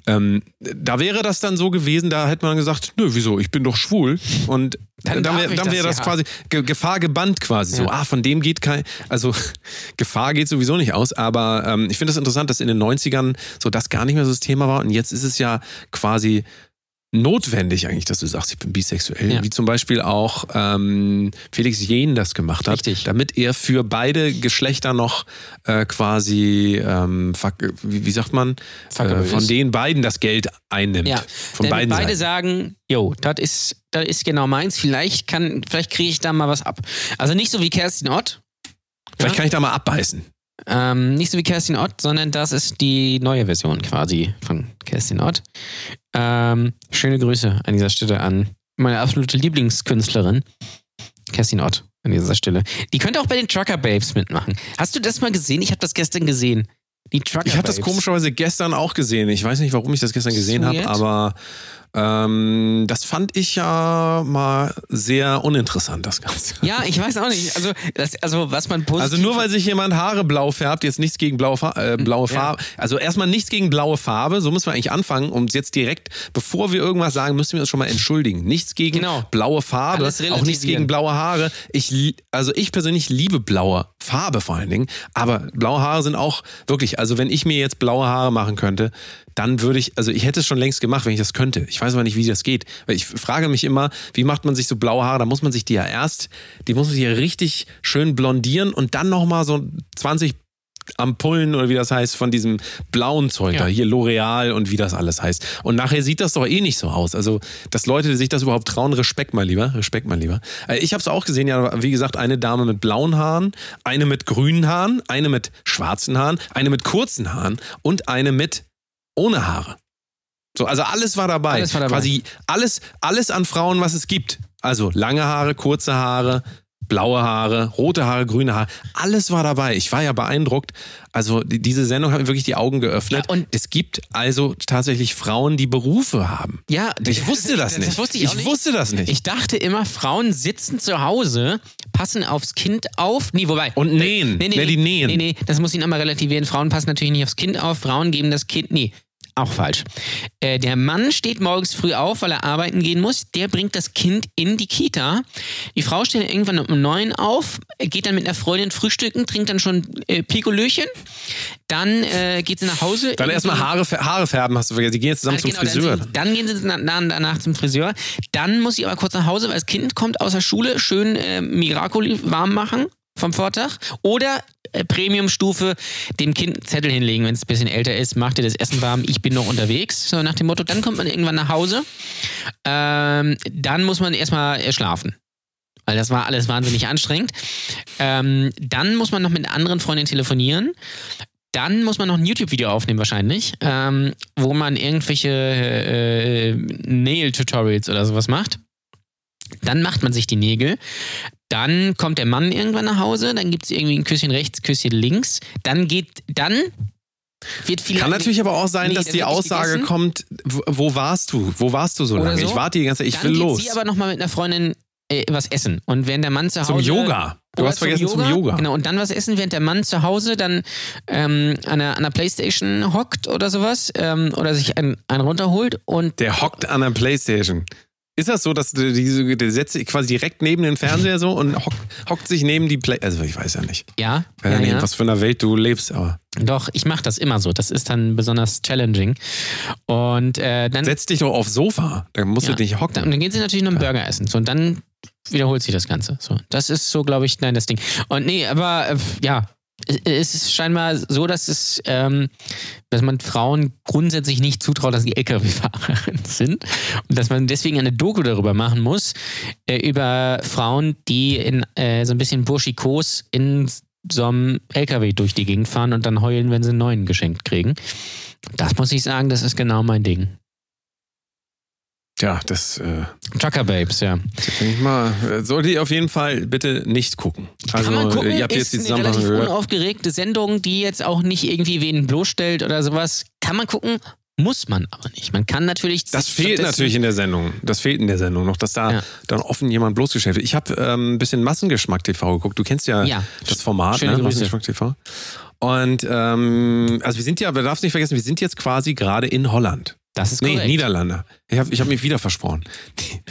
ähm, da wäre das dann so gewesen, da hätte man gesagt, nö, wieso, ich bin doch schwul und dann, dann wäre wär das, ja. quasi Gefahr gebannt quasi ja. so. Ah, von dem geht kein, also Gefahr geht sowieso nicht aus, aber ähm, ich finde es das interessant, dass in den 90ern so das gar nicht mehr so das Thema war und jetzt ist es ja quasi notwendig eigentlich, dass du sagst, ich bin bisexuell, ja. wie zum Beispiel auch ähm, Felix Jähn das gemacht hat, Richtig. damit er für beide Geschlechter noch äh, quasi, ähm, wie, wie, sagt man, äh, von den beiden das Geld einnimmt. Ja. Von Denn beiden beide Seiten. sagen, jo, das ist, das ist genau meins, vielleicht kann, vielleicht kriege ich da mal was ab. Also nicht so wie Kerstin Ott. Vielleicht ja? kann ich da mal abbeißen. Ähm, nicht so wie Kerstin Ott, sondern das ist die neue Version quasi von Kerstin Ott. Ähm, schöne Grüße an dieser Stelle an meine absolute Lieblingskünstlerin, Kerstin Ott, an dieser Stelle. Die könnte auch bei den Trucker Babes mitmachen. Hast du das mal gesehen? Ich habe das gestern gesehen. Die Trucker Ich habe das komischerweise gestern auch gesehen. Ich weiß nicht, warum ich das gestern gesehen habe, aber ähm, das fand ich ja mal sehr uninteressant, das Ganze. Ja, ich weiß auch nicht. Also, das, also was man positiv... Also nur weil sich jemand Haare blau färbt, jetzt nichts gegen blaue, äh, blaue Ja. Farbe. Also erstmal nichts gegen blaue Farbe, so müssen wir eigentlich anfangen. Und jetzt direkt, bevor wir irgendwas sagen, müssen wir uns schon mal entschuldigen. Nichts gegen Genau. blaue Farbe, auch nichts gegen blaue Haare. Ich, also ich persönlich liebe blaue Farbe vor allen Dingen, aber blaue Haare sind auch wirklich, also wenn ich mir jetzt blaue Haare machen könnte, dann würde ich, also ich hätte es schon längst gemacht, wenn ich das könnte. Ich weiß aber nicht, wie das geht. Weil ich frage mich immer, wie macht man sich so blaue Haare? Da muss man sich die ja erst, die muss man sich ja richtig schön blondieren und dann nochmal so 20 Ampullen oder wie das heißt von diesem blauen Zeug Ja. da, hier L'Oreal und wie das alles heißt. Und nachher sieht das doch eh nicht so aus. Also, dass Leute sich das überhaupt trauen, Respekt mal lieber, Respekt mal lieber. Äh, Ich habe es auch gesehen, ja, wie gesagt, eine Dame mit blauen Haaren, eine mit grünen Haaren, eine mit schwarzen Haaren, eine mit kurzen Haaren und eine mit ohne Haare. So, also alles war dabei. Alles war dabei. Quasi alles, alles an Frauen, was es gibt. Also lange Haare, kurze Haare, blaue Haare, rote Haare, grüne Haare. Alles war dabei. Ich war ja beeindruckt. Also die, diese Sendung hat mir wirklich die Augen geöffnet. Ja, und- es gibt also tatsächlich Frauen, die Berufe haben. Ja, Ich wusste das nicht. Das wusste ich, auch nicht. wusste das nicht. Ich dachte immer, Frauen sitzen zu Hause, passen aufs Kind auf. Nee, wobei. Und nähen. Nee, nee, Ne, nee, die nähen. Nee, nee, das muss ich nochmal relativieren. Frauen passen natürlich nicht aufs Kind auf. Frauen geben das Kind. Nee, auch falsch. Äh, der Mann steht morgens früh auf, weil er arbeiten gehen muss. Der bringt das Kind in die Kita. Die Frau steht irgendwann um neun auf, geht dann mit einer Freundin frühstücken, trinkt dann schon äh, Pikolöchen. Dann äh, geht sie nach Hause. Dann erstmal Haare, Haare färben, hast du vergessen. Die gehen jetzt zusammen zum genau, Friseur. Dann, dann gehen sie na- na- danach zum Friseur. Dann muss ich aber kurz nach Hause, weil das Kind kommt aus der Schule, schön äh, Miracoli warm machen vom Vortag. Oder Premium-Stufe dem Kind einen Zettel hinlegen, wenn es ein bisschen älter ist, macht ihr das Essen warm, ich bin noch unterwegs. So nach dem Motto, dann kommt man irgendwann nach Hause. Ähm, dann muss man erstmal äh, schlafen. Weil das war alles wahnsinnig anstrengend. Ähm, dann muss man noch mit anderen Freundin telefonieren. Dann muss man noch ein YouTube-Video aufnehmen wahrscheinlich, ähm, wo man irgendwelche äh, Nail-Tutorials oder sowas macht. Dann macht man sich die Nägel. Dann kommt der Mann irgendwann nach Hause. Dann gibt es irgendwie ein Küsschen rechts, Küsschen links. Dann geht, dann wird viel. Kann natürlich aber auch sein, Nee, dass die Aussage gegessen. kommt, wo, warst du? Wo warst du so lange? so. Ich warte die ganze Zeit, ich dann will geht los. sie aber nochmal mit einer Freundin äh, was essen. Und während der Mann zu Hause. Zum Yoga. Du hast vergessen zum Yoga. Genau, und dann was essen, während der Mann zu Hause dann ähm, an, der, an der Playstation hockt oder sowas ähm, oder sich einen, einen runterholt und Der hockt an der Playstation. Ist das so, dass du diese, setzt sich quasi direkt neben den Fernseher so und hockt, hockt sich neben die Play... Also ich weiß ja nicht. ja, Ich weiß ja, nicht, ja. was für einer Welt du lebst, aber doch, ich mache das immer so. Das ist dann besonders challenging. Und äh, dann, setz dich doch aufs Sofa. Dann musst ja, du nicht hocken. dann, dann gehen sie natürlich noch einen Burger essen. So, und dann wiederholt sich das Ganze. So, das ist so, glaube ich, nein, das Ding. Und nee, aber äh, ja, es ist scheinbar so, dass es, ähm, dass man Frauen grundsätzlich nicht zutraut, dass sie LKW-Fahrerinnen sind und dass man deswegen eine Doku darüber machen muss äh, über Frauen, die in äh, so ein bisschen burschikos in so einem LKW durch die Gegend fahren und dann heulen, wenn sie einen neuen geschenkt kriegen. Das muss ich sagen, das ist genau mein Ding. Ja, das äh, Trucker Babes, ja. denke ich mal, äh, solltet ihr auf jeden Fall bitte nicht gucken. Also, Kann man gucken, äh, ihr habt ist jetzt die eine Zusammenfassung relativ unaufgeregte Sendung, die jetzt auch nicht irgendwie wen bloßstellt oder sowas. Kann man gucken, muss man aber nicht. Man kann natürlich... Das fehlt natürlich in der Sendung. Das fehlt in der Sendung noch, dass da Ja. dann offen jemand bloßgestellt wird. Ich habe ähm, ein bisschen Massengeschmack TV geguckt. Du kennst ja, Ja. das Format, Schöne ne? Grüße. Massengeschmack TV. Und ähm, also wir sind ja, du darfst nicht vergessen, wir sind jetzt quasi gerade in Holland. Das ist Nee, korrekt. Niederlande. Ich habe ich hab mich wieder versprochen.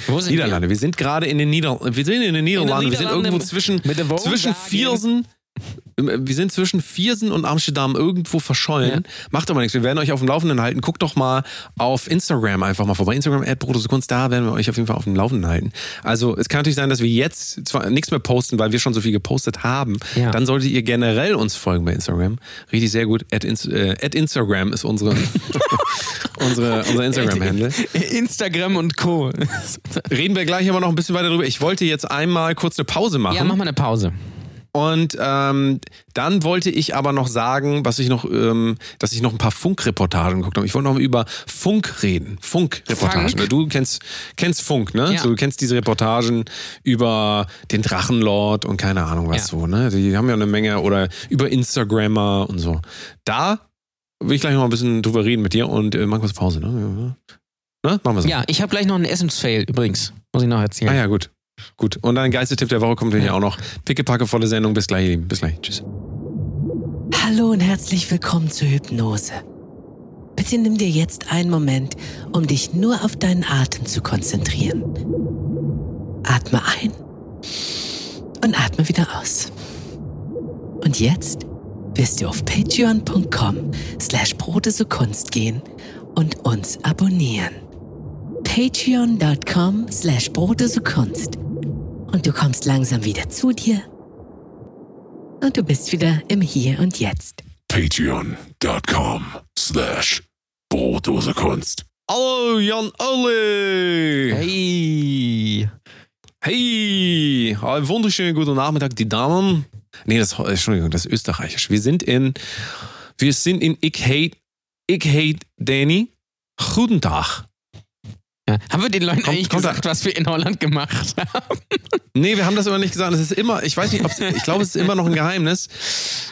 Wo sind Niederlande. Wir? sind gerade in den Niederlanden. Wir sind in den Niederlanden. Wir sind irgendwo zwischen, zwischen Viersen. Wir sind zwischen Viersen und Amsterdam irgendwo verschollen. Macht aber nichts. Wir werden euch auf dem Laufenden halten. Guckt doch mal auf Instagram einfach mal vorbei. Instagram at Kunst, da werden wir euch auf jeden Fall auf dem Laufenden halten. Also es kann natürlich sein, dass wir jetzt zwar nichts mehr posten, weil wir schon so viel gepostet haben. Ja. Dann solltet ihr generell uns folgen bei Instagram. Richtig sehr gut. At, äh, at Instagram ist unsere, unsere, unser Instagram-Handle. Instagram und Co. Reden wir gleich aber noch ein bisschen weiter drüber. Ich wollte jetzt einmal kurz eine Pause machen. Ja, mach mal eine Pause. Und ähm, dann wollte ich aber noch sagen, was ich noch, ähm, dass ich noch ein paar Funkreportagen geguckt habe. Ich wollte noch mal über Funk reden. Funkreportagen. Funk? Du kennst, kennst Funk, ne? Ja. So, du kennst diese Reportagen über den Drachenlord und keine Ahnung was Ja. so, ne? Die haben ja eine Menge oder über Instagrammer und so. Da will ich gleich noch mal ein bisschen drüber reden mit dir und äh, machen kurz Pause, ne? Ne? Machen wir so. Ja, ich habe gleich noch einen Essensfail übrigens. Muss ich noch erzählen. Ah ja, gut. Gut. Und dann Geistetipp der Woche kommt natürlich auch noch. Pickepacke volle Sendung. Bis gleich, ihr Lieben. Bis gleich. Tschüss. Hallo und herzlich willkommen zur Hypnose. Bitte nimm dir jetzt einen Moment, um dich nur auf deinen Atem zu konzentrieren. Atme ein und atme wieder aus. Und jetzt wirst du auf patreon.com slash Kunst gehen und uns abonnieren. Patreon.com slash Kunst. Und du kommst langsam wieder zu dir und du bist wieder im Hier und Jetzt. Patreon.com slash Brotdose Kunst. Hallo Jan Ole! Hey. Hey! Einen wunderschönen guten Nachmittag, die Damen. Nee, das, Entschuldigung, das ist österreichisch. Wir sind in, wir sind in Ich hate, ich hate Danny. Guten Tag. Ja. Haben wir den Leuten Kommt- eigentlich kommt gesagt, was wir in Holland gemacht haben? Nee, wir haben das aber nicht gesagt. Es ist immer, ich weiß nicht, ich glaube, es ist immer noch ein Geheimnis.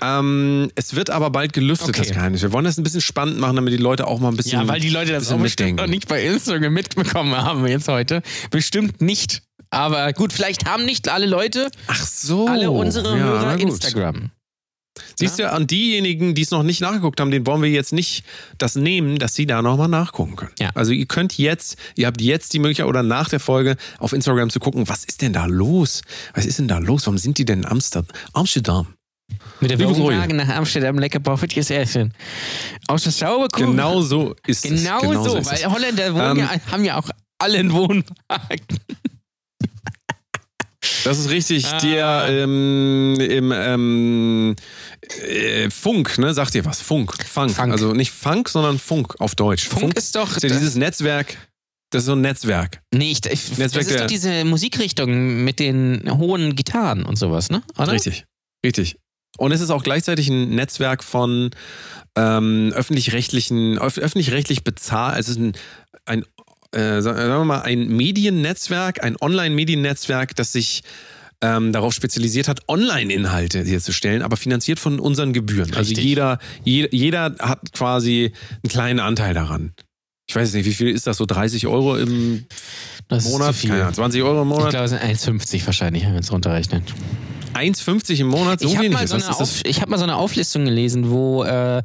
Ähm, es wird aber bald gelüftet, Okay. das Geheimnis. Wir wollen das ein bisschen spannend machen, damit die Leute auch mal ein bisschen. Ja, weil die Leute das auch bestimmt noch nicht bei Instagram mitbekommen haben jetzt heute. Bestimmt nicht. Aber gut, vielleicht haben nicht alle Leute, Ach so. alle unsere Ja, Hörer. Instagram. Siehst du, an diejenigen, die es noch nicht nachgeguckt haben, denen wollen wir jetzt nicht das nehmen, dass sie da nochmal nachgucken können. Ja. Also ihr könnt jetzt, ihr habt jetzt die Möglichkeit oder nach der Folge auf Instagram zu gucken, was ist denn da los? Was ist denn da los? Warum sind die denn in Amsterdam? Amsterdam. Mit der Wohnwagen nach Amsterdam lecker Buffetjes essen. Aus der Sauerkuchen. Genau so ist es. Genau, so, ist weil es. Holländer wohnen Ähm, ja, haben ja auch alle einen Wohnwagen. Das ist richtig. Ah. Der ähm, im ähm, äh, Funk, ne? Sagt ihr was? Funk. Funk. Funk. Also nicht Funk, sondern Funk auf Deutsch. Funk, ist doch. ist ja dieses Netzwerk. Das ist so ein Netzwerk. nee, ich, ich, das Netzwerk ist der- doch diese Musikrichtung mit den hohen Gitarren und sowas, ne? Oder? Richtig. Richtig. Und es ist auch gleichzeitig ein Netzwerk von ähm, öffentlich-rechtlichen, öf öffentlich-rechtlich bezahlt, also es ist ein, ein äh, sagen wir mal, ein Mediennetzwerk, ein Online-Mediennetzwerk, das sich ähm, darauf spezialisiert hat, Online-Inhalte herzustellen, aber finanziert von unseren Gebühren. Also Richtig. jeder, je, jeder hat quasi einen kleinen Anteil daran. Ich weiß nicht, wie viel ist das? So 30 Euro im Das ist Monat? zu viel. Keine Ahnung, 20 Euro im Ich Monat? glaube, es sind 1,50 wahrscheinlich, wenn wir es runterrechnen. 1,50 im Monat? So ich habe wenig mal, ist so das. Auf- ich hab mal so eine Auflistung gelesen, wo, äh,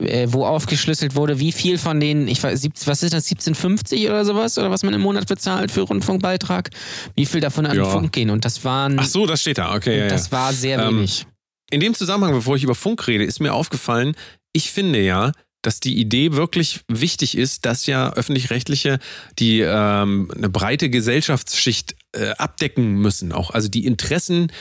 äh, wo aufgeschlüsselt wurde, wie viel von den, ich weiß, was ist das, 17,50 oder sowas, oder was man im Monat bezahlt für Rundfunkbeitrag, wie viel davon an Ja. den Funk gehen. Und das waren, Ach so, das steht da. Okay, ja, das war sehr Ähm, wenig. In dem Zusammenhang, bevor ich über Funk rede, ist mir aufgefallen, ich finde ja, dass die Idee wirklich wichtig ist, dass ja öffentlich-rechtliche die ähm, eine breite Gesellschaftsschicht äh, abdecken müssen. Auch also die Interessen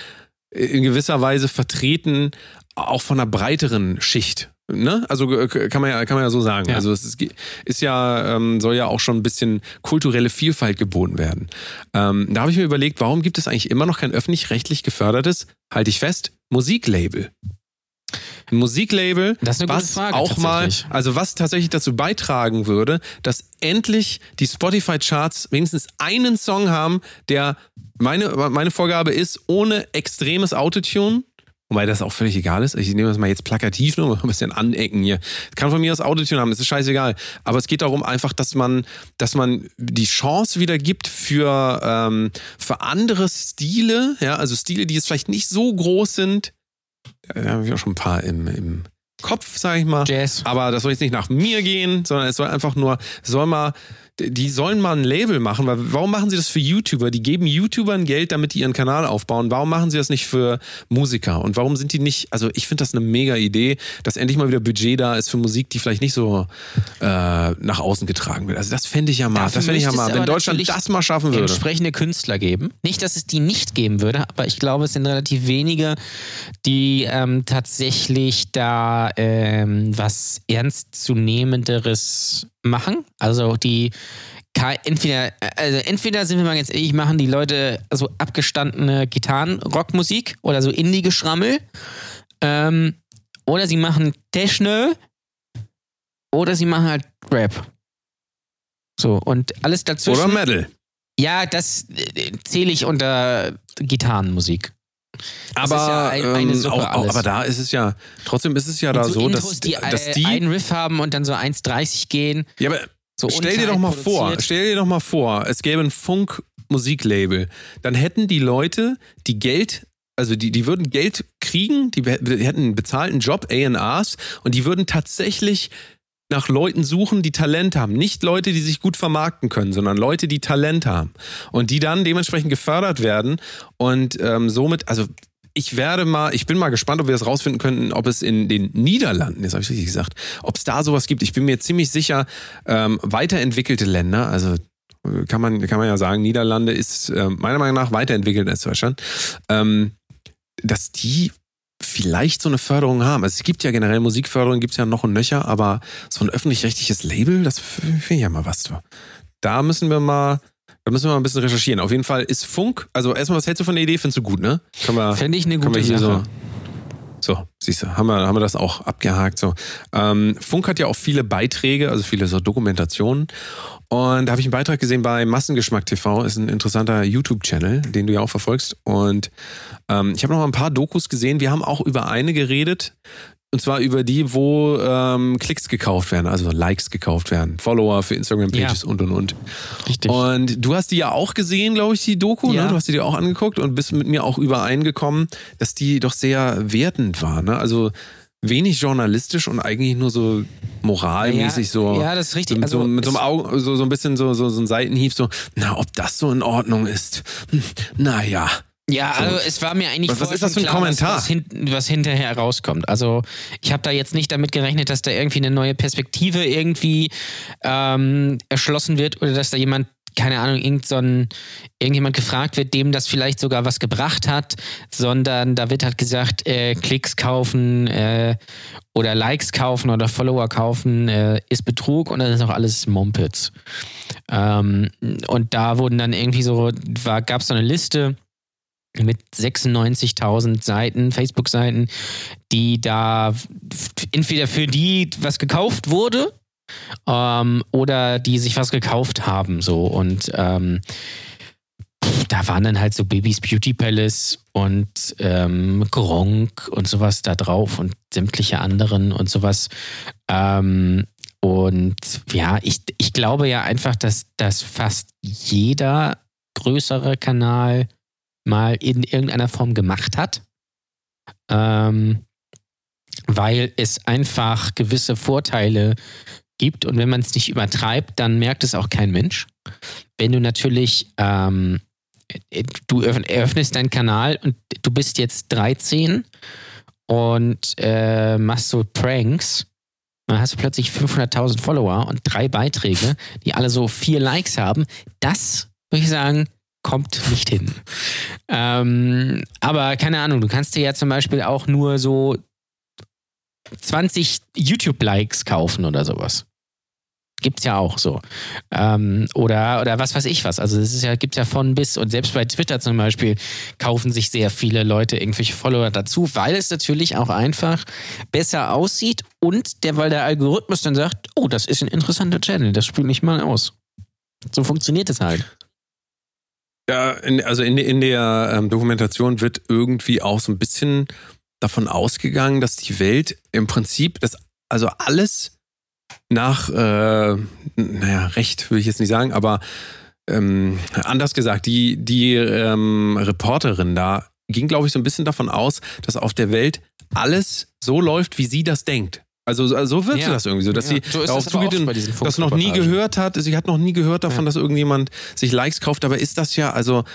in gewisser Weise vertreten, auch von einer breiteren Schicht. Ne? Also äh, kann man ja, kann man ja so sagen. Ja. Also es ist, ist ja, ähm, soll ja auch schon ein bisschen kulturelle Vielfalt geboten werden. Ähm, da habe ich mir überlegt, warum gibt es eigentlich immer noch kein öffentlich-rechtlich gefördertes, halte ich fest, Musiklabel? Ein Musiklabel, Das ist was Frage, auch mal, also was tatsächlich dazu beitragen würde, dass endlich die Spotify-Charts wenigstens einen Song haben, der meine, meine Vorgabe ist, ohne extremes Autotune. Wobei das auch völlig egal ist. Ich nehme das mal jetzt plakativ nur mal ein bisschen anecken hier. Kann von mir aus Autotune haben, ist scheißegal. Aber es geht darum einfach, dass man, dass man die Chance wieder gibt für, ähm, für andere Stile, ja, also Stile, die jetzt vielleicht nicht so groß sind. Da habe ich auch schon ein paar im, im Kopf, sage ich mal. Jazz. Aber das soll jetzt nicht nach mir gehen, sondern es soll einfach nur, soll mal, die sollen mal ein Label machen, weil warum machen sie das für YouTuber? Die geben YouTubern Geld, damit die ihren Kanal aufbauen. Warum machen sie das nicht für Musiker? Und warum sind die nicht, also ich finde das eine mega Idee, dass endlich mal wieder Budget da ist für Musik, die vielleicht nicht so äh, nach außen getragen wird. Also das fände ich ja mal, Dafür das fände ich ja mal, wenn Deutschland das mal schaffen würde. entsprechende Künstler geben. Nicht, dass es die nicht geben würde, aber ich glaube, es sind relativ wenige, die ähm, tatsächlich da ähm, was ernstzunehmenderes machen. Also die entweder, also entweder sind wir mal ganz ehrlich, machen die Leute so abgestandene Gitarren-Rockmusik oder so Indie-Geschrammel. Ähm, oder sie machen Techno oder sie machen halt Rap. So, und alles dazwischen. Oder Metal. Ja, das äh, zähle ich unter Gitarrenmusik. Das aber, ja ein- ähm, auch, auch, aber da ist es ja, trotzdem ist es ja da so, so, Intros, dass die, dass äh, die einen Riff haben und dann so 1,30 gehen. Ja, aber So stell dir doch mal vor, stell dir doch mal vor, es gäbe ein Funk-Musiklabel. Dann hätten die Leute, die Geld, also die, die würden Geld kriegen, die, die hätten einen bezahlten Job, A&Rs, und die würden tatsächlich nach Leuten suchen, die Talent haben. Nicht Leute, die sich gut vermarkten können, sondern Leute, die Talent haben. Und die dann dementsprechend gefördert werden und ähm, somit, also ich werde mal, ich bin mal gespannt, ob wir das rausfinden könnten, ob es in den Niederlanden, jetzt habe ich richtig gesagt, ob es da sowas gibt. Ich bin mir ziemlich sicher, ähm, weiterentwickelte Länder, also kann man, kann man ja sagen, Niederlande ist äh, meiner Meinung nach weiterentwickelt als Deutschland, ähm, dass die vielleicht so eine Förderung haben. Also es gibt ja generell Musikförderung, gibt es ja noch und nöcher, aber so ein öffentlich-rechtliches Label, das finde ich ja mal was. Du. Da müssen wir mal, da müssen wir mal ein bisschen recherchieren. Auf jeden Fall ist Funk, also erstmal, was hältst du von der Idee? Findest du gut, ne? Können wir, Fände ich eine gute Sache. so. So, siehst du, haben wir, haben wir das auch abgehakt. So. Ähm, Funk hat ja auch viele Beiträge, also viele so Dokumentationen. Und da habe ich einen Beitrag gesehen bei Massengeschmack TV, ist ein interessanter YouTube-Channel, den du ja auch verfolgst. Und ähm, ich habe noch mal ein paar Dokus gesehen. Wir haben auch über eine geredet. Und zwar über die, wo ähm, Klicks gekauft werden, also Likes gekauft werden, Follower für Instagram-Pages und und und. Richtig. Und du hast die ja auch gesehen, glaube ich, die Doku. Ja. Ne? Du hast die dir auch angeguckt und bist mit mir auch übereingekommen, dass die doch sehr wertend war. Ne? Also wenig journalistisch und eigentlich nur so moralmäßig Ja, so. ja, das ist richtig. So, Also, so, mit so einem Augen, so, so ein bisschen so, so, so ein Seitenhieb, so, na, ob das so in Ordnung ist. Hm, naja. Ja, also es war mir eigentlich Was- was ist das für ein klar, was- Kommentar? Was, hin, was hinterher rauskommt. Also ich habe da jetzt nicht damit gerechnet, dass da irgendwie eine neue Perspektive irgendwie ähm, erschlossen wird oder dass da jemand keine Ahnung, irgend so ein, irgendjemand gefragt wird, dem das vielleicht sogar was gebracht hat, sondern da wird halt gesagt, äh, Klicks kaufen äh, oder Likes kaufen oder Follower kaufen äh, ist Betrug und dann ist auch alles Mumpitz. Ähm, und da wurden dann irgendwie so, gab es so eine Liste, mit 96.000 Seiten, Facebook-Seiten, die da entweder für die was gekauft wurde ähm, oder die sich was gekauft haben. So und ähm, da waren dann halt so Babys Beauty Palace und ähm, Gronk und sowas da drauf und sämtliche anderen und sowas. Ähm, und ja, ich, ich glaube ja einfach, dass, dass fast jeder größere Kanal mal in irgendeiner Form gemacht hat. Ähm, weil es einfach gewisse Vorteile gibt und wenn man es nicht übertreibt, dann merkt es auch kein Mensch. Wenn du natürlich, ähm, du eröff- eröffnest deinen Kanal und du bist jetzt 13 und äh, machst so Pranks, dann hast du plötzlich 500.000 Follower und drei Beiträge, die alle so vier Likes haben. Das, würde ich sagen, kommt nicht hin. Ähm, aber keine Ahnung, du kannst dir ja zum Beispiel auch nur so 20 YouTube-Likes kaufen oder sowas. Gibt's ja auch so. Ähm, oder, oder was weiß ich was. Also es ist ja, gibt's ja von bis und selbst bei Twitter zum Beispiel kaufen sich sehr viele Leute irgendwelche Follower dazu, weil es natürlich auch einfach besser aussieht und der, weil der Algorithmus dann sagt, oh, das ist ein interessanter Channel, das spielt nicht mal aus. So funktioniert es halt. Ja, in, also in, in der ähm, Dokumentation wird irgendwie auch so ein bisschen davon ausgegangen, dass die Welt im Prinzip, das, also alles nach, äh, naja, Recht würde ich jetzt nicht sagen, aber ähm, anders gesagt, die, die ähm, Reporterin da ging, glaube ich, so ein bisschen davon aus, dass auf der Welt alles so läuft, wie sie das denkt. Also so- so wirkte Ja. das irgendwie so, dass Ja, sie so darauf zugeht und das noch nie gehört hat. Sie hat noch nie gehört davon, Ja. dass irgendjemand sich Likes kauft, aber ist das ja, also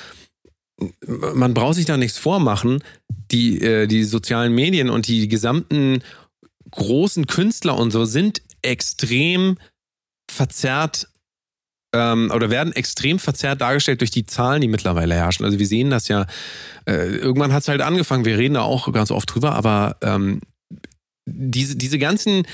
man braucht sich da nichts vormachen. Die, äh, die sozialen Medien und die gesamten großen Künstler und so sind extrem verzerrt ähm, oder werden extrem verzerrt dargestellt durch die Zahlen, die mittlerweile herrschen. Also wir sehen das ja, äh, irgendwann hat es halt angefangen, wir reden da auch ganz oft drüber, aber ähm, diese, diese ganzen,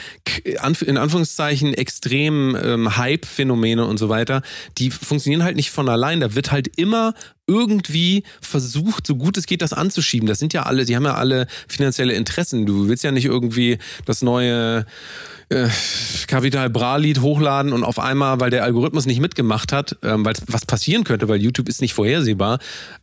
in Anführungszeichen, extremen ähm, Hype-Phänomene und so weiter, die funktionieren halt nicht von allein. Da wird halt immer irgendwie versucht, so gut es geht, das anzuschieben. Das sind ja alle, die haben ja alle finanzielle Interessen. Du willst ja nicht irgendwie das neue äh, Capital Bra Lied hochladen und auf einmal, weil der Algorithmus nicht mitgemacht hat, ähm, weil was passieren könnte, weil YouTube ist nicht vorhersehbar,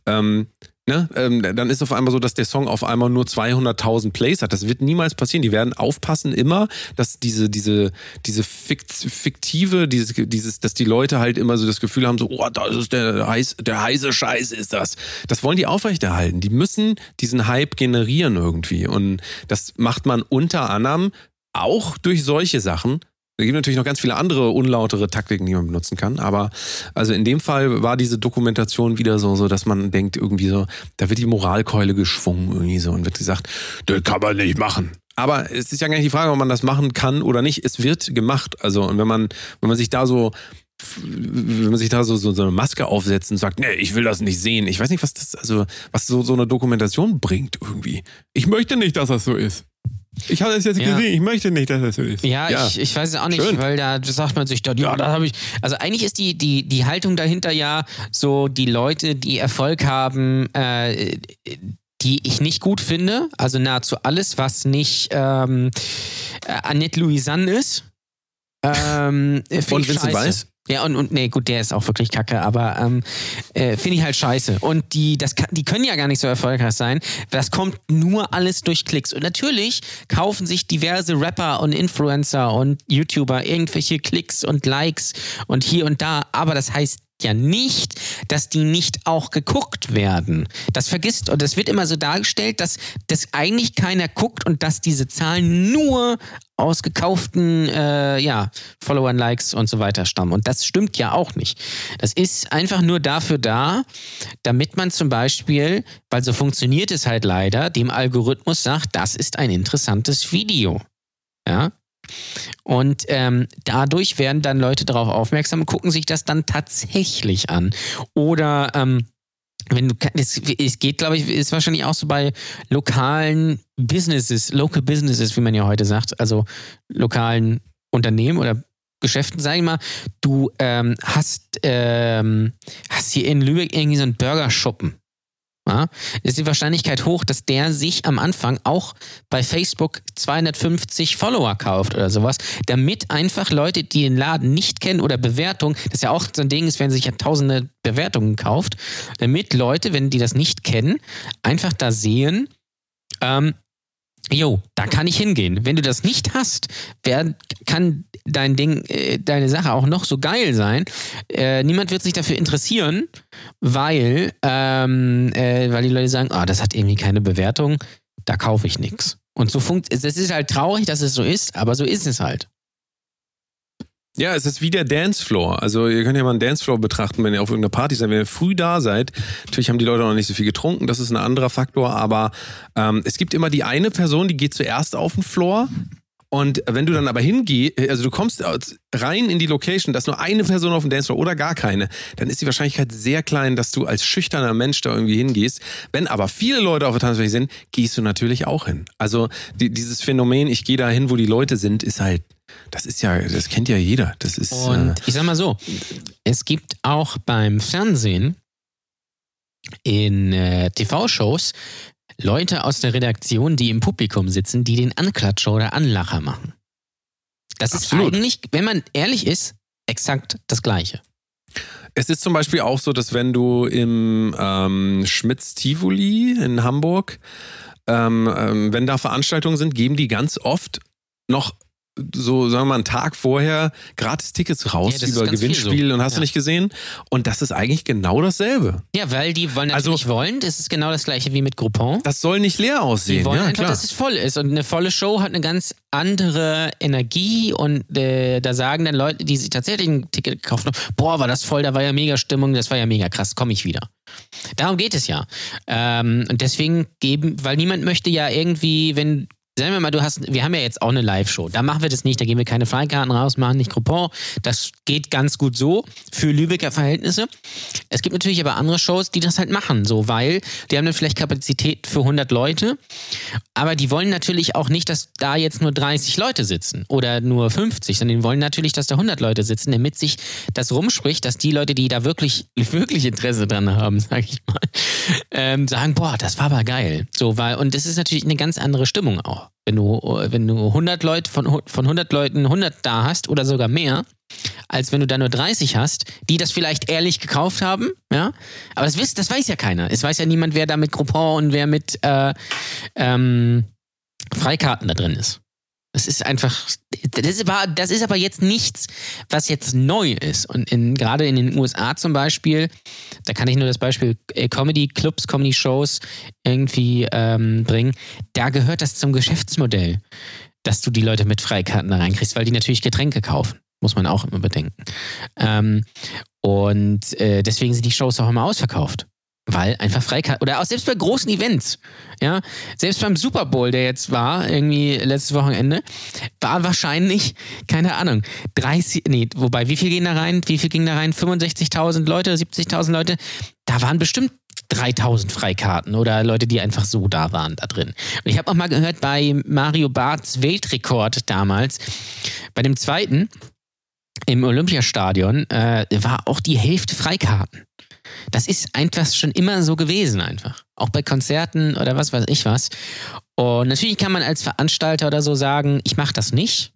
ähm, Ne? Ähm, dann ist auf einmal so, dass der Song auf einmal nur 200.000 Plays hat. Das wird niemals passieren. Die werden aufpassen immer, dass diese, diese, diese Fikt, fiktive, dieses, dieses, dass die Leute halt immer so das Gefühl haben, so, oh, das ist der, heiß, der heiße Scheiß ist das. Das wollen die aufrechterhalten. Die müssen diesen Hype generieren irgendwie. Und das macht man unter anderem auch durch solche Sachen. Es gibt natürlich noch ganz viele andere unlautere Taktiken, die man benutzen kann. Aber also in dem Fall war diese Dokumentation wieder so, so dass man denkt, irgendwie so, da wird die Moralkeule geschwungen irgendwie so und wird gesagt, das kann man nicht machen. Aber es ist ja gar nicht die Frage, ob man das machen kann oder nicht. Es wird gemacht. Also, und wenn man, wenn man sich da so wenn man sich da so, so, so eine Maske aufsetzt und sagt, nee, ich will das nicht sehen. Ich weiß nicht, was das, also, was so, so eine Dokumentation bringt irgendwie. Ich möchte nicht, dass das so ist. Ich habe es jetzt Ja. gesehen, ich möchte nicht, dass das so ist. Ja, Ich, ich weiß es auch nicht, Schön. weil da sagt man sich dann, ja, da habe ich. Also eigentlich ist die, die, die Haltung dahinter ja so, die Leute, die Erfolg haben, äh, die ich nicht gut finde, also nahezu alles, was nicht ähm, äh, Annette Louisanne ist. Ähm, find Und Vincent. Weiss? Ja, und, und nee, gut, der ist auch wirklich kacke, aber ähm, äh, finde ich halt scheiße. Und die, das kann, die können ja gar nicht so erfolgreich sein. Das kommt nur alles durch Klicks. Und natürlich kaufen sich diverse Rapper und Influencer und YouTuber irgendwelche Klicks und Likes und hier und da. Aber das heißt ja nicht, dass die nicht auch geguckt werden. Das vergisst und das wird immer so dargestellt, dass das eigentlich keiner guckt und dass diese Zahlen nur aus gekauften äh, ja, Followern, Likes und so weiter stammen. Und das stimmt ja auch nicht. Das ist einfach nur dafür da, damit man zum Beispiel, weil so funktioniert es halt leider, dem Algorithmus sagt, das ist ein interessantes Video. Ja, und ähm, dadurch werden dann Leute darauf aufmerksam und gucken sich das dann tatsächlich an. Oder ähm, wenn du es, es geht, glaube ich, ist wahrscheinlich auch so bei lokalen Businesses, Local Businesses, wie man ja heute sagt, also lokalen Unternehmen oder Geschäften, sag ich mal, du ähm, hast, ähm, hast hier in Lübeck irgendwie so einen Burgerschuppen. Ja, ist die Wahrscheinlichkeit hoch, dass der sich am Anfang auch bei Facebook 250 Follower kauft oder sowas, damit einfach Leute, die den Laden nicht kennen oder Bewertungen, das ja auch so ein Ding, ist, wenn sich ja tausende Bewertungen kauft, damit Leute, wenn die das nicht kennen, einfach da sehen, ähm, Jo, da kann ich hingehen. Wenn du das nicht hast, wer kann dein Ding, äh, deine Sache auch noch so geil sein? Äh, niemand wird sich dafür interessieren, weil, ähm, äh, weil die Leute sagen, ah, das hat irgendwie keine Bewertung, da kaufe ich nichts. Und so funkt, es ist halt traurig, dass es so ist, aber so ist es halt. Ja, es ist wie der Dancefloor. Also ihr könnt ja mal einen Dancefloor betrachten, wenn ihr auf irgendeiner Party seid, wenn ihr früh da seid. Natürlich haben die Leute noch nicht so viel getrunken, das ist ein anderer Faktor, aber ähm, es gibt immer die eine Person, die geht zuerst auf den Floor. Und wenn du dann aber hingehst, also du kommst rein in die Location, da ist nur eine Person auf dem Dancefloor oder gar keine, dann ist die Wahrscheinlichkeit sehr klein, dass du als schüchterner Mensch da irgendwie hingehst. Wenn aber viele Leute auf der Tanzfläche sind, gehst du natürlich auch hin. Also die, dieses Phänomen, ich gehe da hin, wo die Leute sind, ist halt das ist ja, das kennt ja jeder. Das ist. Und äh, ich sag mal so, es gibt auch beim Fernsehen in äh, TV-Shows Leute aus der Redaktion, die im Publikum sitzen, die den Anklatscher oder Anlacher machen. Das Absolut. ist eigentlich, wenn man ehrlich ist, exakt das Gleiche. Es ist zum Beispiel auch so, dass wenn du im ähm, Schmitz Tivoli in Hamburg, ähm, ähm, wenn da Veranstaltungen sind, geben die ganz oft noch so, sagen wir mal, einen Tag vorher gratis Tickets raus Ja, über Gewinnspiel so. und hast du Ja. nicht gesehen. Und das ist eigentlich genau dasselbe. Ja, weil die wollen Also- natürlich wollen, das ist genau das gleiche wie mit Groupon. Das soll nicht leer Die aussehen. wollen ja, einfach, klar. dass es voll ist. Und eine volle Show hat eine ganz andere Energie. Und äh, da sagen dann Leute, die sich tatsächlich ein Ticket gekauft haben, boah, war das voll, da war ja mega Stimmung, das war ja mega krass, komme ich wieder. Darum geht es ja. Ähm, und deswegen geben, weil niemand möchte ja irgendwie, wenn Sagen wir mal, du hast, wir haben ja jetzt auch eine Live-Show. Da machen wir das nicht, da geben wir keine Freikarten raus, machen nicht Coupon. Das geht ganz gut so für Lübecker Verhältnisse. Es gibt natürlich aber andere Shows, die das halt machen, so, weil die haben dann vielleicht Kapazität für 100 Leute, aber die wollen natürlich auch nicht, dass da jetzt nur 30 Leute sitzen oder nur 50, sondern die wollen natürlich, dass da 100 Leute sitzen, damit sich das rumspricht, dass die Leute, die da wirklich, wirklich Interesse dran haben, sag ich mal, ähm, sagen, boah, das war aber geil. So, weil, und das ist natürlich eine ganz andere Stimmung auch. Wenn du, wenn du 100 Leute von, von 100 Leuten 100 da hast oder sogar mehr, als wenn du da nur 30 hast, die das vielleicht ehrlich gekauft haben, ja. Aber das, das weiß ja keiner. Es weiß ja niemand, wer da mit Groupon und wer mit äh, ähm, Freikarten da drin ist. Das ist einfach, das ist, aber, das ist aber jetzt nichts, was jetzt neu ist. Und in, gerade in den USA zum Beispiel, da kann ich nur das Beispiel äh, Comedy-Clubs, Comedy-Shows irgendwie ähm, bringen, da gehört das zum Geschäftsmodell, dass du die Leute mit Freikarten da reinkriegst, weil die natürlich Getränke kaufen. Muss man auch immer bedenken. Ähm, und äh, deswegen sind die Shows auch immer ausverkauft. Weil einfach Freikarten, oder auch selbst bei großen Events, ja, selbst beim Super Bowl, der jetzt war, irgendwie letztes Wochenende, war wahrscheinlich, keine Ahnung, 30, nee, wobei, wie viel gehen da rein? Wie viel gingen da rein? 65.000 Leute, 70.000 Leute? Da waren bestimmt 3000 Freikarten oder Leute, die einfach so da waren da drin. Und ich habe auch mal gehört bei Mario Barths Weltrekord damals, bei dem zweiten im Olympiastadion, äh, war auch die Hälfte Freikarten. Das ist einfach schon immer so gewesen, einfach. Auch bei Konzerten oder was weiß ich was. Und natürlich kann man als Veranstalter oder so sagen, ich mache das nicht.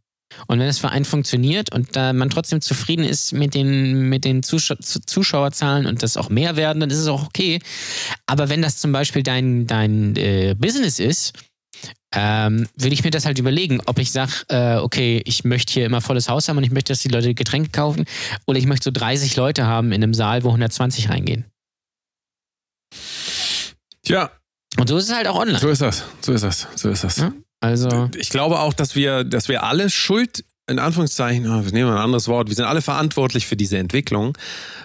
Und wenn das für einen funktioniert und da man trotzdem zufrieden ist mit den, mit den Zuschau Zuschauerzahlen und das auch mehr werden, dann ist es auch okay. Aber wenn das zum Beispiel dein, dein äh, Business ist, ähm, will ich mir das halt überlegen, ob ich sage, äh, okay, ich möchte hier immer volles Haus haben und ich möchte, dass die Leute Getränke kaufen oder ich möchte so 30 Leute haben in einem Saal, wo 120 reingehen. Ja. Und so ist es halt auch online. So ist das, so ist das, so ist das. Ja? Also. Ich glaube auch, dass wir, dass wir alle Schuld in Anführungszeichen, oh, wir nehmen ein anderes Wort, wir sind alle verantwortlich für diese Entwicklung,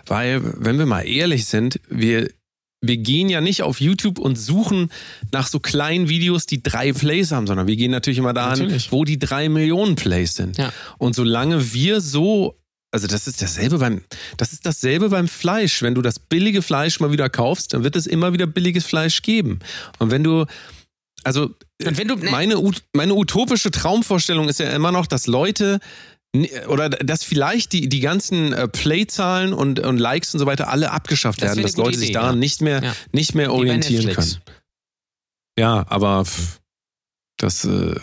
weil, wenn wir mal ehrlich sind, wir wir gehen ja nicht auf YouTube und suchen nach so kleinen Videos, die drei Plays haben, sondern wir gehen natürlich immer dahin, Natürlich. wo die drei Millionen Plays sind. Ja. Und solange wir so, also das ist dasselbe beim, das ist dasselbe beim Fleisch. Wenn du das billige Fleisch mal wieder kaufst, dann wird es immer wieder billiges Fleisch geben. Und wenn du, also wenn du- ne- meine, meine utopische Traumvorstellung ist ja immer noch, dass Leute oder dass vielleicht die, die ganzen äh, Playzahlen und, und Likes und so weiter alle abgeschafft Das werden, dass Leute sich Idee, daran ja. nicht mehr, Ja. nicht mehr orientieren können. Ja, aber das äh,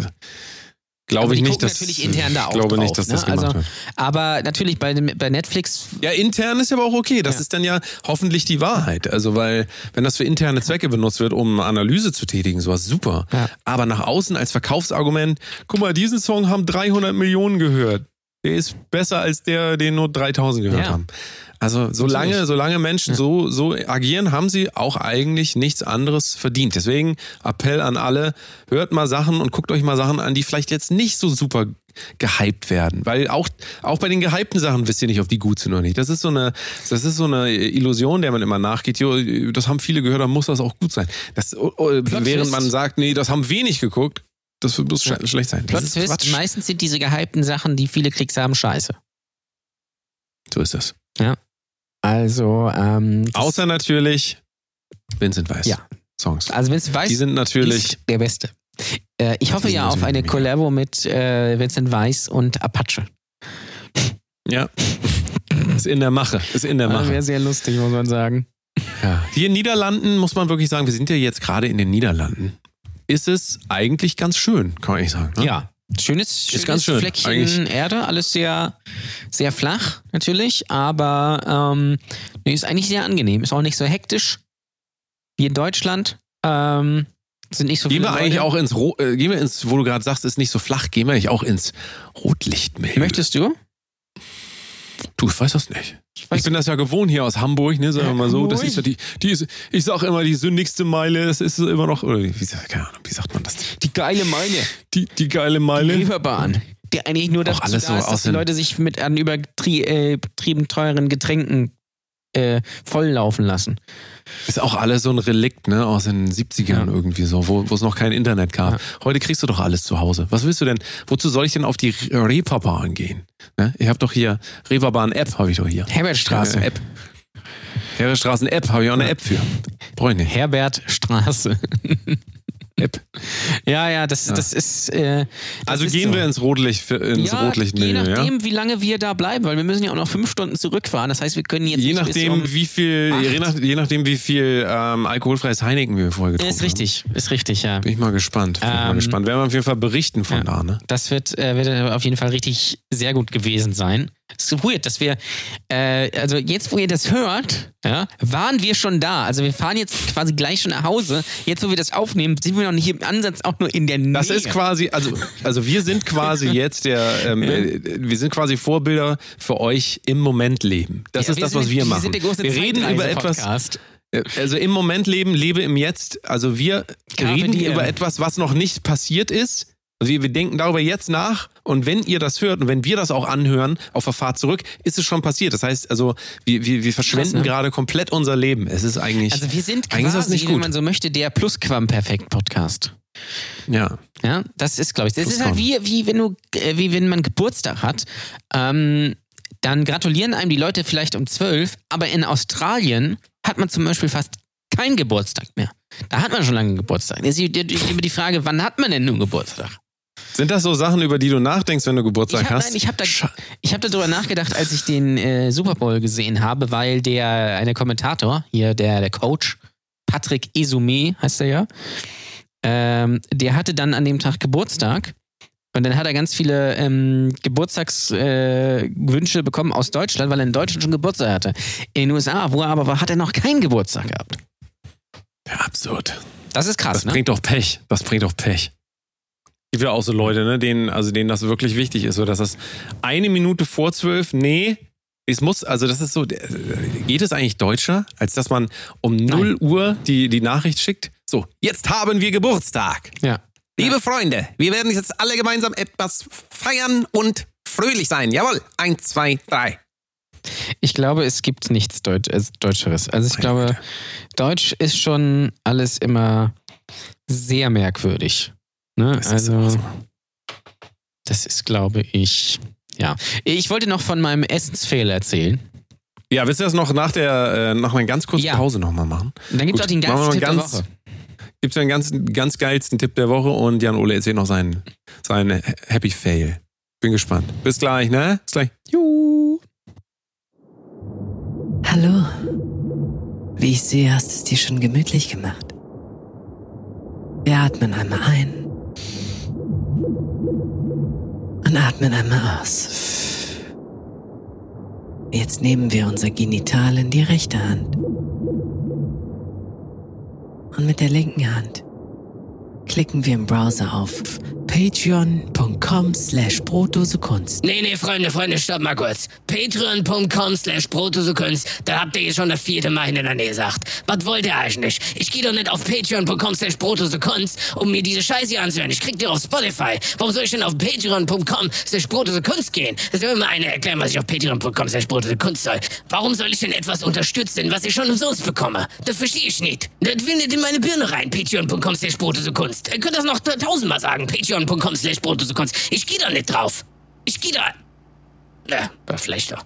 glaube ich nicht, dass natürlich intern da auch ich glaube drauf, nicht, dass das ne? gemacht Also- wird. Aber natürlich bei, bei Netflix Ja, intern ist aber auch okay. Das Ja. ist dann ja hoffentlich die Wahrheit. Also, weil, wenn das für interne Zwecke benutzt wird, um Analyse zu tätigen, sowas super. Ja. Aber nach außen als Verkaufsargument, guck mal, diesen Song haben 300 Millionen gehört. Der ist besser als der, den nur 3000 gehört Ja. haben. Also, solange, solange Menschen so, so agieren, haben sie auch eigentlich nichts anderes verdient. Deswegen Appell an alle, hört mal Sachen und guckt euch mal Sachen an, die vielleicht jetzt nicht so super gehypt werden. Weil auch, auch bei den gehypten Sachen wisst ihr nicht, ob die gut sind oder nicht. Das ist so eine, das ist so eine Illusion, der man immer nachgeht. Jo, das haben viele gehört, dann muss das auch gut sein. Das, oh, während man sagt, nee, das haben wenig geguckt, das muss sch schlecht sein. Plot ist Twist, meistens sind diese gehypten Sachen, die viele Klicks haben, scheiße. So ist das. Also, ähm, Außer natürlich Vincent Weiss. Ja. Songs. also Vincent Weiss Die sind natürlich. ist der Beste. Äh, ich hoffe ja auf eine. Kollabo mit äh, Vincent Weiss und Apache. Ja. Ist in der Mache. Ist in der Das Mache. wäre sehr lustig, muss man sagen. Ja. Hier in Niederlanden muss man wirklich sagen, wir sind ja jetzt gerade in den Niederlanden. Ist es eigentlich ganz schön, kann ich sagen. Ne? Ja. Schönes, schönes ganz schön, Fleckchen eigentlich. Erde, alles sehr, sehr flach natürlich, aber ähm, ist eigentlich sehr angenehm. Ist auch nicht so hektisch wie in Deutschland. Ähm, sind nicht so Gehen viele wir eigentlich Leute. auch ins, Ro äh, gehen wir ins, wo du gerade sagst, ist nicht so flach, gehen wir eigentlich auch ins Rotlichtmeer. Möchtest du? Du, ich weiß das nicht. Ich, weiß- bin das ja gewohnt hier aus Hamburg, ne, sagen wir mal so. Das ist ja die, die ist, ich sag immer, die sündigste Meile, das ist immer noch, oder wie, sagt- keine Ahnung, wie sagt man das? Die geile Meile. Die, die geile Die Meile. Reeperbahn. Die eigentlich nur dazu alles da so ist, dass die Leute sich mit an übertrieben teuren Getränken äh, volllaufen lassen. Ist auch alles so ein Relikt, ne, aus den 70ern Ja. irgendwie so, wo es noch kein Internet gab. Ja. Heute kriegst du doch alles zu Hause. Was willst du denn, wozu soll ich denn auf die Re- Reeperbahn gehen? Ne? Ich habe doch hier, Reeperbahn-App habe ich doch hier. Herbertstraße. App. Herrestraßen-App, habe ich auch eine App für. Brauche ich nicht. Herbertstraße. App. Ja, ja, das, das ist. Äh, das Also ist gehen so. wir ins Rotlicht, ins ja, Rotlicht je ja? nachdem, wie lange wir da bleiben, weil wir müssen ja auch noch fünf Stunden zurückfahren. Das heißt, wir können jetzt Je nachdem, um, wie viel, je, nach, je nachdem, wie viel ähm, alkoholfreies Heineken wir vorher getrunken Ist richtig, ist richtig, ja. haben. Bin ich mal gespannt. Bin ich mal Ähm, gespannt. Werden wir auf jeden Fall berichten von Ja. da, ne? Das wird, äh, wird auf jeden Fall richtig sehr gut gewesen sein. Es ist weird, dass wir, äh, also jetzt, wo ihr das hört, ja, waren wir schon da. Also wir fahren jetzt quasi gleich schon nach Hause. Jetzt, wo wir das aufnehmen, sind wir noch nicht im Ansatz auch nur in der Nähe. Das ist quasi, also, also wir sind quasi jetzt der, ähm, äh, wir sind quasi Vorbilder für euch im Moment leben. Das Ja, ist das, was wir wir machen. sind der große wir reden über etwas, äh, also im Moment leben, lebe im Jetzt. Also wir Carpe reden diem. über etwas, was noch nicht passiert ist. Also wir, wir denken darüber jetzt nach und wenn ihr das hört und wenn wir das auch anhören auf der Fahrt zurück, ist es schon passiert. Das heißt, also wir, wir, wir verschwenden ne? gerade komplett unser Leben. Es ist eigentlich, Also wir sind ist quasi, wenn man so möchte, der Plusquamperfekt-Podcast. ja. Ja, das ist, glaube ich, das ist halt wie, wie wenn du, äh, wie wenn man Geburtstag hat. Ähm, dann gratulieren einem die Leute vielleicht um zwölf, aber in Australien hat man zum Beispiel fast keinen Geburtstag mehr. Da hat man schon lange Geburtstag. Jetzt die- die Frage, wann hat man denn nun Geburtstag? Sind das so Sachen, über die du nachdenkst, wenn du Geburtstag Ich habe hast? hab da, ich hab darüber nachgedacht, als ich den äh, Super Bowl gesehen habe, weil der eine Kommentator, hier der, der Coach, Patrick Esume heißt er ja, ähm, der hatte dann an dem Tag Geburtstag. Und dann hat er ganz viele ähm, Geburtstagswünsche äh, bekommen aus Deutschland, weil er in Deutschland schon Geburtstag hatte. In den USA, wo er aber war, hat er noch keinen Geburtstag gehabt. Ja, absurd. Das ist krass, Das ne? bringt doch Pech. Das bringt doch Pech. Gibt ja auch so Leute, ne, denen, also denen das wirklich wichtig ist, so dass das eine Minute vor zwölf, nee, es muss, also das ist so, äh, geht es eigentlich deutscher, als dass man um 0 Uhr die, die Nachricht schickt? So, jetzt haben wir Geburtstag. Ja. Liebe Freunde, wir werden jetzt alle gemeinsam etwas feiern und fröhlich sein. Jawohl, eins, zwei, drei. Ich glaube, es gibt nichts Deut Deutscheres. Also ich glaube, Deutsch ist schon alles immer sehr merkwürdig. Ne? Das ist also, so. das ist, glaube ich, ja. Ich wollte noch von meinem Essensfehler erzählen. Ja, willst du das noch nach der, äh, nach einer ganz kurzen Ja. Pause nochmal machen? Und dann gibt es auch den ganzen Tipp der ganz- Woche. Gibt's einen ganz, ganz geilsten Tipp der Woche und Jan Ole erzählt noch seinen, seinen Happy Fail. Bin gespannt. Bis gleich, ne? Bis gleich. Juhu. Hallo. Wie ich sehe, hast du es dir schon gemütlich gemacht. Wir atmen einmal ein und atmen einmal aus. Jetzt nehmen wir unser Genital in die rechte Hand. Und mit der linken Hand klicken wir im Browser auf patreon.com slash brotdosekunst. Nee, nee, Freunde, Freunde, stopp mal kurz. Patreon.com slash Protosekunst, da habt ihr jetzt schon das vierte Mal hintereinander gesagt. Was wollt ihr eigentlich? Ich gehe doch nicht auf Patreon.com slash Protosekunst, um mir diese Scheiße hier anzuhören. Ich krieg die auf Spotify. Warum soll ich denn auf Patreon.com slash Protosekunst gehen? Das will mir einer erklären, was ich auf Patreon.com slash Protosekunst soll. Warum soll ich denn etwas unterstützen, was ich schon umsonst bekomme? Das verstehe ich nicht. Das will nicht in meine Birne rein. Patreon.com slash Protosekunst. Ihr könnt das noch tausendmal sagen. Patreon.com slash. Ich gehe da nicht drauf. Ich gehe da... Ja, war vielleicht doch.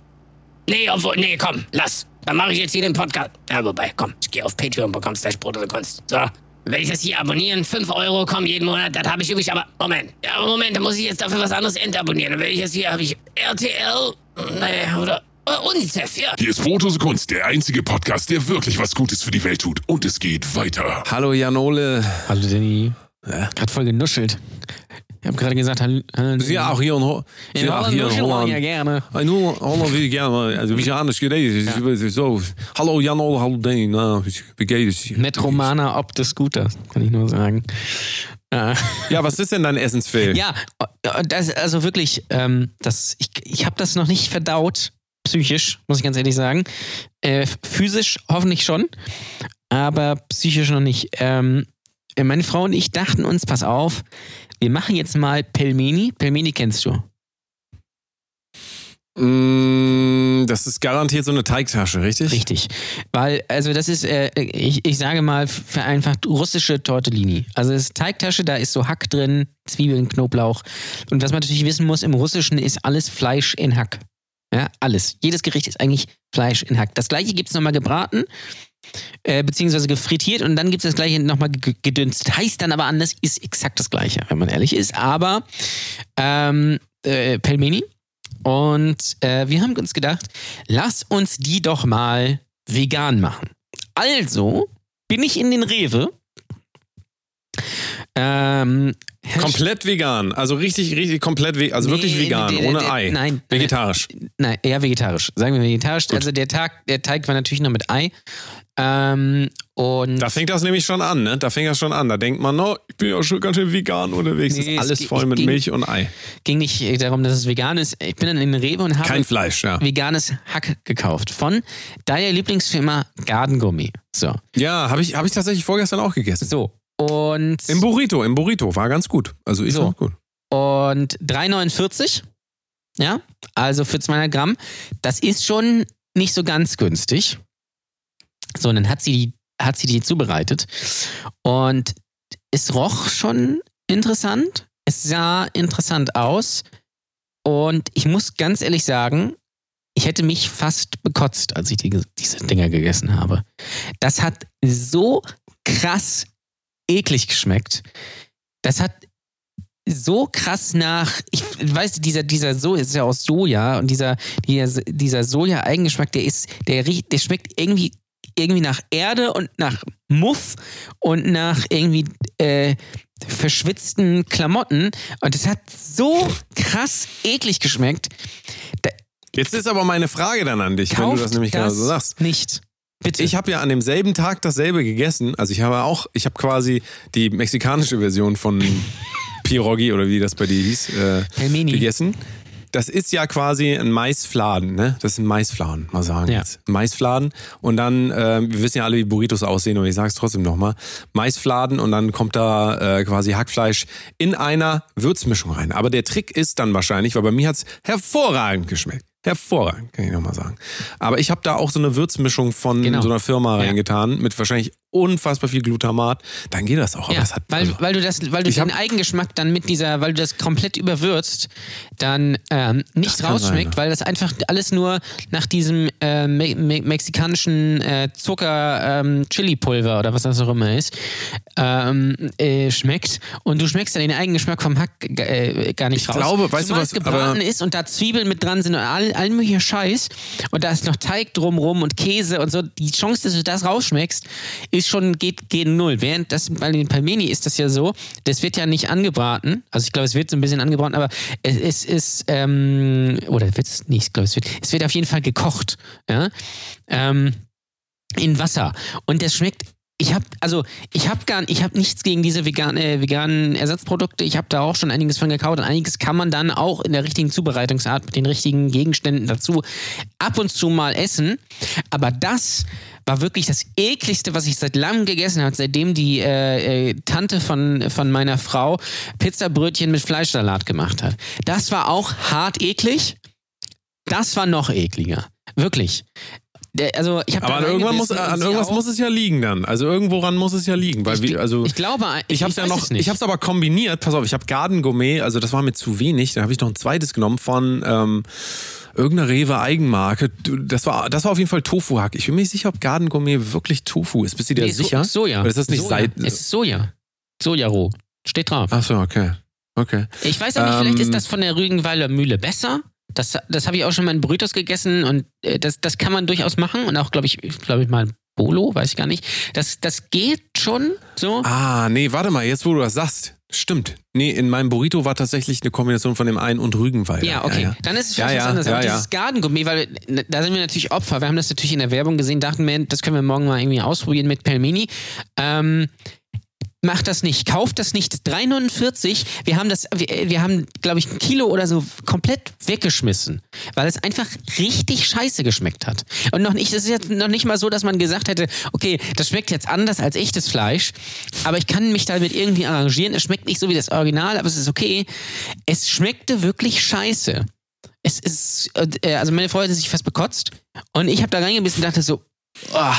Nee, obwohl, nee, komm, lass. Dann mache ich jetzt hier den Podcast. Ja, wobei, komm, ich gehe auf patreon.com slash Kunst. So, wenn ich das hier abonnieren, 5 Euro kommen jeden Monat, das habe ich übrig, aber Moment, ja, Moment, dann muss ich jetzt dafür was anderes entabonnieren. Will ich jetzt hier, habe ich RTL, nee, oder äh, UNICEF, ja. Hier ist Brotose Kunst, der einzige Podcast, der wirklich was Gutes für die Welt tut. Und es geht weiter. Hallo Jan Ole. Hallo Danny. Gerade voll genuschelt. Ich habe gerade gesagt, hallo. Sie auch hier in, Ho Sie Ja, auch hier in Holland. ja gerne. In Hol- Holland will ich gerne, also wie ich anders geredet. So, hallo Jan Ole, hallo Danny. Na, wie geht es? Mit Romana ob des Scooters, kann ich nur sagen. Äh, Ja, was ist denn dein Essensfail? ja, das, also wirklich, ähm, das, ich, ich habe das noch nicht verdaut, psychisch, muss ich ganz ehrlich sagen. Äh, physisch hoffentlich schon, aber psychisch noch nicht. Ähm, meine Frau und ich dachten uns, pass auf, wir machen jetzt mal Pelmeni. Pelmeni kennst du. Mm, Das ist garantiert so eine Teigtasche, richtig? Richtig. Weil, also das ist, äh, ich, ich sage mal vereinfacht, russische Tortellini. Also es ist Teigtasche, da ist so Hack drin, Zwiebeln, Knoblauch. Und was man natürlich wissen muss, im Russischen ist alles Fleisch in Hack. Ja, alles. Jedes Gericht ist eigentlich Fleisch in Hack. Das gleiche gibt es nochmal gebraten. Äh, beziehungsweise gefrittiert und dann gibt es das gleiche nochmal ge- gedünstet. Heißt dann aber anders, ist exakt das gleiche, wenn man ehrlich ist. Aber ähm, äh, Pelmeni. Und äh, wir haben uns gedacht, lass uns die doch mal vegan machen. Also bin ich in den Rewe. Ähm, Komplett vegan. Also richtig, richtig komplett vegan. Also wirklich Nee, vegan, nee, nee, ohne Ei. Nein. Vegetarisch. Nein, eher vegetarisch. Sagen wir vegetarisch. Also der Tag, der Teig war natürlich noch mit Ei. Ähm, und Da fängt das nämlich schon an, ne? Da fängt das schon an. Da denkt man, no, ich bin ja schon ganz schön vegan unterwegs. Nee, ist es alles voll mit ging- Milch und Ei. ging nicht darum, dass es vegan ist. Ich bin dann in Rewe und habe Kein Fleisch, ja. veganes Hack gekauft von deiner Lieblingsfirma Gardengummi. So. Ja, habe ich, hab ich tatsächlich vorgestern auch gegessen. So. Und, Im Burrito, im Burrito. War ganz gut. Also ich So. auch gut. und 3,49. Ja, also für 200 Gramm. Das ist schon nicht so ganz günstig. So, und dann hat sie die, hat sie die zubereitet. Und es roch schon interessant. Es sah interessant aus. Und ich muss ganz ehrlich sagen, ich hätte mich fast bekotzt, als ich die, diese Dinger gegessen habe. Das hat so krass eklig geschmeckt. Das hat so krass nach, ich weiß, dieser, dieser so ist ja aus Soja und dieser, dieser, dieser Soja-Eigengeschmack, der ist, der riecht, der schmeckt irgendwie, irgendwie nach Erde und nach Muff und nach irgendwie äh, verschwitzten Klamotten. Und es hat so krass eklig geschmeckt. Da, Jetzt ist aber meine Frage dann an dich, wenn du das nämlich gerade so sagst. Nicht. Bitte. Ich habe ja an demselben Tag dasselbe gegessen. Also ich habe auch, ich habe quasi die mexikanische Version von Pierogi oder wie das bei dir hieß, äh, gegessen. Das ist ja quasi ein Maisfladen, ne? Das ist ein Maisfladen, mal sagen Ja. jetzt. Maisfladen und dann, äh, wir wissen ja alle, wie Burritos aussehen, und ich sage es trotzdem nochmal. Maisfladen und dann kommt da äh, quasi Hackfleisch in einer Würzmischung rein. Aber der Trick ist dann wahrscheinlich, weil bei mir hat's hervorragend geschmeckt. Hervorragend, kann ich nochmal sagen. Aber ich habe da auch so eine Würzmischung von Genau. so einer Firma Ja. reingetan, mit wahrscheinlich unfassbar viel Glutamat. Dann geht das auch. Aber Ja, das weil, also, weil du das, weil du Ich hab- den Eigengeschmack dann mit dieser, weil du das komplett überwürzt, dann ähm, nicht rausschmeckt, sein, weil das einfach alles nur nach diesem äh, me me mexikanischen äh, Zucker ähm, Chili-Pulver oder was das auch immer ist, ähm, äh, schmeckt und du schmeckst dann den Eigengeschmack vom Hack äh, gar nicht Ich raus. glaube, weißt du Zumal was, es gebraten aber- ist und da Zwiebeln mit dran sind und all, all möglicher Scheiß und da ist noch Teig drumrum und Käse und so, die Chance, dass du das rausschmeckst, ist schon, geht gegen null. Während das bei den Palmeni ist das ja so, das wird ja nicht angebraten, also ich glaube, es wird so ein bisschen angebraten, aber es, es ist, ähm, oder wird es nicht, ich glaube, es wird, es wird auf jeden Fall gekocht, ja, ähm, in Wasser. Und das schmeckt ich habe also ich habe gar ich habe nichts gegen diese vegan, äh, veganen Ersatzprodukte. Ich habe da auch schon einiges von gekauft und einiges kann man dann auch in der richtigen Zubereitungsart mit den richtigen Gegenständen dazu ab und zu mal essen. Aber das war wirklich das ekligste, was ich seit langem gegessen habe, seitdem die äh, äh, Tante von, von meiner Frau Pizzabrötchen mit Fleischsalat gemacht hat. Das war auch hart eklig. Das war noch ekliger. Wirklich. Also ich aber an irgendwann muss, an irgendwas muss es ja liegen dann. Also irgendworan muss es ja liegen. Weil ich, wir, also ich glaube, Ich habe es ja noch, ich habe es aber kombiniert. Pass auf, ich habe Garden Gourmet, also das war mir zu wenig. Dann habe ich noch ein zweites genommen von ähm, irgendeiner Rewe Eigenmarke. Das war, das war auf jeden Fall Tofu Hack. Ich bin mir nicht sicher, ob Garden Gourmet wirklich Tofu ist. Bist du dir Nee, so- sicher? Soja. Oder ist das nicht Soja. Seit? Es ist Soja. Soja roh. Steht drauf. Ach so, okay, okay. Ich weiß auch nicht, vielleicht Ähm, ist das von der Rügenweiler Mühle besser. Das, das habe ich auch schon mal in Burritos gegessen und äh, das, das kann man durchaus machen. Und auch, glaube ich, glaube ich mal Bolo, weiß ich gar nicht. Das, das geht schon so. Ah, nee, warte mal, jetzt wo du das sagst. Stimmt. Nee, in meinem Burrito war tatsächlich eine Kombination von dem einen und Rügenwalder. Ja, okay. Ja, ja. Dann ist es Ja, vielleicht was ja, anderes. ja, Aber ja. dieses Gardengummi, weil da sind wir natürlich Opfer. Wir haben das natürlich in der Werbung gesehen, dachten wir, das können wir morgen mal irgendwie ausprobieren mit Pelmini. Ähm, macht das nicht, kauft das nicht. Das 3,49, wir haben das, wir, wir haben, glaube ich, ein Kilo oder so komplett weggeschmissen, weil es einfach richtig scheiße geschmeckt hat. Und noch nicht, es ist jetzt noch nicht mal so, dass man gesagt hätte, okay, das schmeckt jetzt anders als echtes Fleisch, aber ich kann mich damit irgendwie arrangieren. Es schmeckt nicht so wie das Original, aber es ist okay. Es schmeckte wirklich scheiße. Es ist, äh, also meine Frau hat sich fast bekotzt und ich habe da reingebissen und dachte so, oh,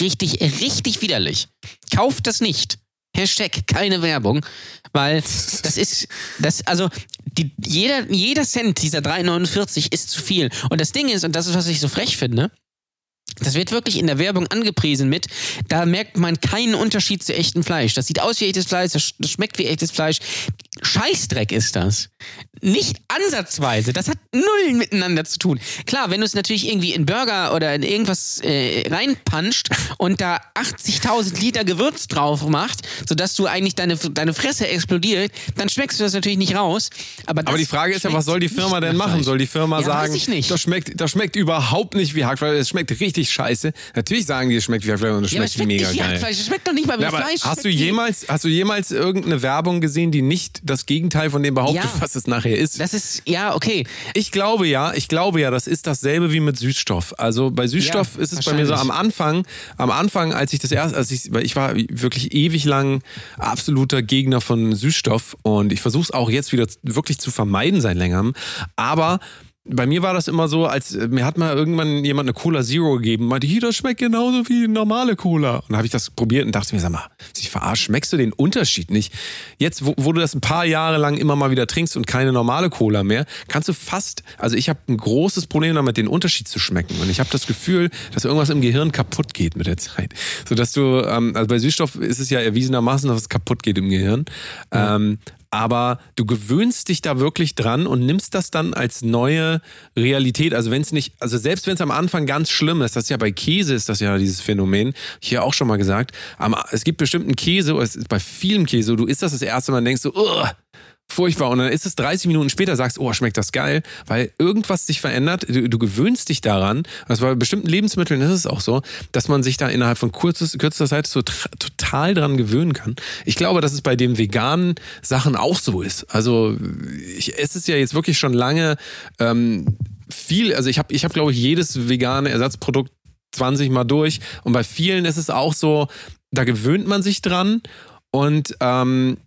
richtig, richtig widerlich. Kauft das nicht. Hashtag keine Werbung, weil das ist, das, also die, jeder, jeder Cent dieser 3,49 ist zu viel. Und das Ding ist, und das ist, was ich so frech finde, Das wird wirklich in der Werbung angepriesen mit, da merkt man keinen Unterschied zu echtem Fleisch. Das sieht aus wie echtes Fleisch, das sch- das schmeckt wie echtes Fleisch. Scheißdreck ist das. Nicht ansatzweise. Das hat null miteinander zu tun. Klar, wenn du es natürlich irgendwie in Burger oder in irgendwas äh, reinpanscht und da 80.000 Liter Gewürz drauf macht, sodass du eigentlich deine, deine Fresse explodiert, dann schmeckst du das natürlich nicht raus. Aber, Aber die Frage ist ja, was soll die Firma denn machen? Soll die Firma ja, sagen, weiß ich nicht. das schmeckt, das schmeckt überhaupt nicht wie Hackfleisch, es schmeckt richtig scheiße. Natürlich sagen die, es schmeckt wie Hackfleisch und es ja, schmeckt, schmeckt mega geil. Hackfleisch. Es schmeckt doch nicht mal wie Ja, Fleisch. hast du jemals, hast du jemals irgendeine Werbung gesehen, die nicht das Gegenteil von dem behauptet, Ja. was es nachher ist? Das ist, ja, okay. Ich glaube ja, ich glaube ja, das ist dasselbe wie mit Süßstoff. Also bei Süßstoff Ja, ist es bei mir so am. Anfang, am Anfang, als ich das erste, als ich, weil ich war wirklich ewig lang absoluter Gegner von Süßstoff und ich versuche es auch jetzt wieder wirklich zu vermeiden seit längerem. Aber bei mir war das immer so, als äh, mir hat mal irgendwann jemand eine Cola Zero gegeben, meinte, hier, das schmeckt genauso wie normale Cola. Und dann habe ich das probiert und dachte mir, sag mal, sich verarscht, schmeckst du den Unterschied nicht? Jetzt, wo, wo du das ein paar Jahre lang immer mal wieder trinkst und keine normale Cola mehr, kannst du fast, also ich habe ein großes Problem damit, den Unterschied zu schmecken. Und ich habe das Gefühl, dass irgendwas im Gehirn kaputt geht mit der Zeit. Sodass du, ähm, also bei Süßstoff ist es ja erwiesenermaßen, dass es kaputt geht im Gehirn. Ähm, aber du gewöhnst dich da wirklich dran und nimmst das dann als neue Realität. Also wenn es nicht, also selbst wenn es am Anfang ganz schlimm ist, das ist ja bei Käse ist das ja dieses Phänomen, hier auch schon mal gesagt, es gibt bestimmten Käse, bei vielem Käse, du isst das das erste Mal und denkst so, "Ugh, furchtbar. Und dann ist es 30 Minuten später, sagst, oh, schmeckt das geil, weil irgendwas sich verändert. Du, du gewöhnst dich daran. Also bei bestimmten Lebensmitteln ist es auch so, dass man sich da innerhalb von kurzes, kürzester Zeit so total dran gewöhnen kann. Ich glaube, dass es bei den veganen Sachen auch so ist. Also ich esse es ja jetzt wirklich schon lange ähm, viel. Also ich habe, ich hab, glaube ich, jedes vegane Ersatzprodukt 20 Mal durch. Und bei vielen ist es auch so, da gewöhnt man sich dran und ähm,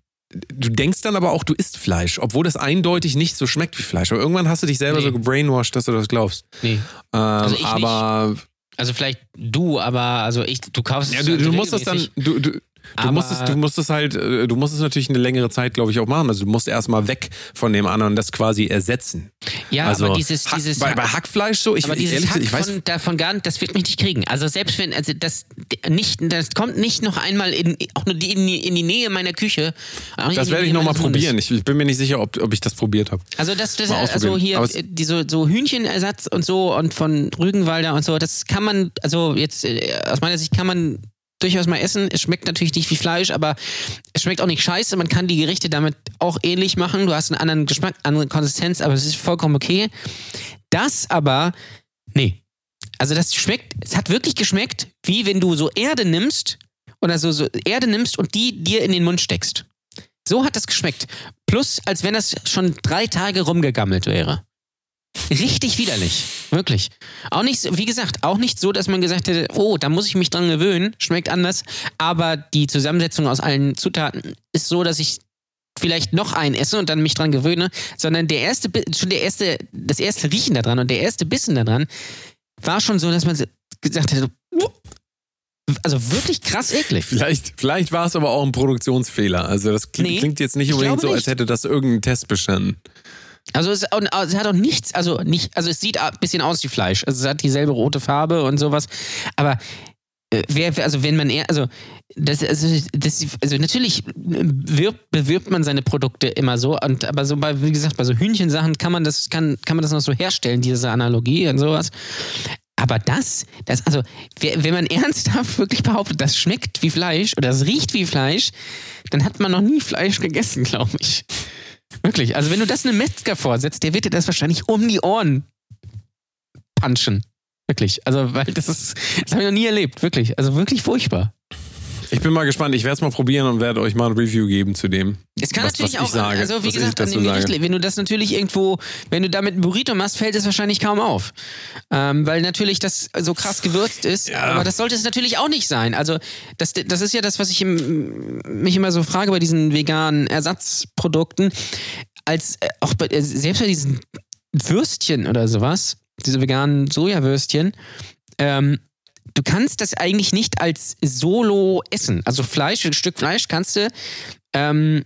du denkst dann aber auch, du isst Fleisch, obwohl das eindeutig nicht so schmeckt wie Fleisch. Aber irgendwann hast du dich selber Nee. so gebrainwashed, dass du das glaubst. Nee. Ähm, Also ich aber Also vielleicht du, aber also ich, du kaufst ja, du, also du musst das dann, du, du, Du musst, es, du musst es halt, äh, du musst es natürlich eine längere Zeit, glaube ich, auch machen. Also du musst erstmal weg von dem anderen das quasi ersetzen. Ja, also aber dieses, Hack- dieses bei, bei Hackfleisch so, ich, aber dieses ehrlich, Hack ich weiß, von, davon gar nicht, das wird mich nicht kriegen. Also selbst wenn, also das nicht, das kommt nicht noch einmal in, auch nur die- in, die- in die Nähe meiner Küche. das werde ich nochmal probieren. Ich, ich bin mir nicht sicher, ob, ob ich das probiert habe. Also das, das also hier die so, so Hühnchenersatz und so und von Rügenwalder und so, das kann man, also jetzt äh, aus meiner Sicht kann man durchaus mal essen. Es schmeckt natürlich nicht wie Fleisch, aber es schmeckt auch nicht scheiße. Man kann die Gerichte damit auch ähnlich machen. Du hast einen anderen Geschmack, andere Konsistenz, aber es ist vollkommen okay. Das aber, nee. Also das schmeckt, es hat wirklich geschmeckt, wie wenn du so Erde nimmst oder so, so Erde nimmst und die dir in den Mund steckst. So hat das geschmeckt. Plus, als wenn das schon drei Tage rumgegammelt wäre. Richtig widerlich. Wirklich. Auch nicht, so- wie gesagt, auch nicht so, dass man gesagt hätte, oh, da muss ich mich dran gewöhnen, schmeckt anders. Aber die Zusammensetzung aus allen Zutaten ist so, dass ich vielleicht noch einen esse und dann mich dran gewöhne, sondern der erste, schon der erste, das erste Riechen daran und der erste Bissen daran war schon so, dass man gesagt hätte, also wirklich krass eklig. Vielleicht, vielleicht war es aber auch ein Produktionsfehler. Also das klingt, Nee, klingt jetzt nicht ich unbedingt so, als hätte das irgendein Test bestanden. Also es, und, es hat auch nichts, also nicht, also es sieht ein bisschen aus wie Fleisch. Also es hat dieselbe rote Farbe und sowas. Aber äh, wer, also wenn man eher, also das, also, das, also natürlich wirbt, bewirbt man seine Produkte immer so, und aber so bei, wie gesagt, bei so Hühnchensachen kann man das, kann, kann man das noch so herstellen, diese Analogie und sowas. Aber das, das, also, wenn man ernsthaft wirklich behauptet, das schmeckt wie Fleisch oder das riecht wie Fleisch, dann hat man noch nie Fleisch gegessen, glaube ich. Wirklich. Also, wenn du das einem Metzger vorsetzt, der wird dir das wahrscheinlich um die Ohren punchen. Wirklich. Also, weil das ist, das habe ich noch nie erlebt. Wirklich. Also, wirklich furchtbar. Ich bin mal gespannt. Ich werde es mal probieren und werde euch mal ein Review geben zu dem. Es kann was, natürlich was ich auch, sage, also wie gesagt, an sage. Gericht- wenn du das natürlich irgendwo, wenn du damit ein Burrito machst, fällt es wahrscheinlich kaum auf. Ähm, weil natürlich das so krass gewürzt ist. Ja. Aber das sollte es natürlich auch nicht sein. Also das, das ist ja das, was ich im, mich immer so frage bei diesen veganen Ersatzprodukten. Als äh, auch bei, äh, selbst bei diesen Würstchen oder sowas, diese veganen Sojawürstchen, ähm, du kannst das eigentlich nicht als Solo essen. Also Fleisch, ein Stück Fleisch kannst du ähm,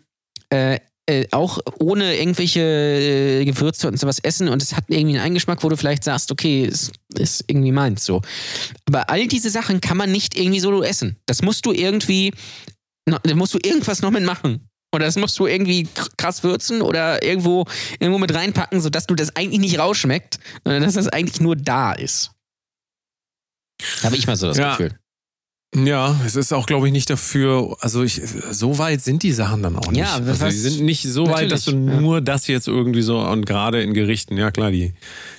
äh, äh, auch ohne irgendwelche äh, Gewürze und sowas essen und es hat irgendwie einen Eingeschmack, wo du vielleicht sagst, okay, es ist irgendwie meins so. Aber all diese Sachen kann man nicht irgendwie solo essen. Das musst du irgendwie, da musst du irgendwas noch mitmachen. Oder das musst du irgendwie krass würzen oder irgendwo, irgendwo mit reinpacken, sodass du das eigentlich nicht rausschmeckt, sondern dass das eigentlich nur da ist. Habe ich mal so das Ja. Gefühl. Ja, es ist auch, glaube ich, nicht dafür, also ich, so weit sind die Sachen dann auch nicht. Ja, also die sind nicht so weit, dass du ja. nur das jetzt irgendwie so, und gerade in Gerichten, ja klar, die,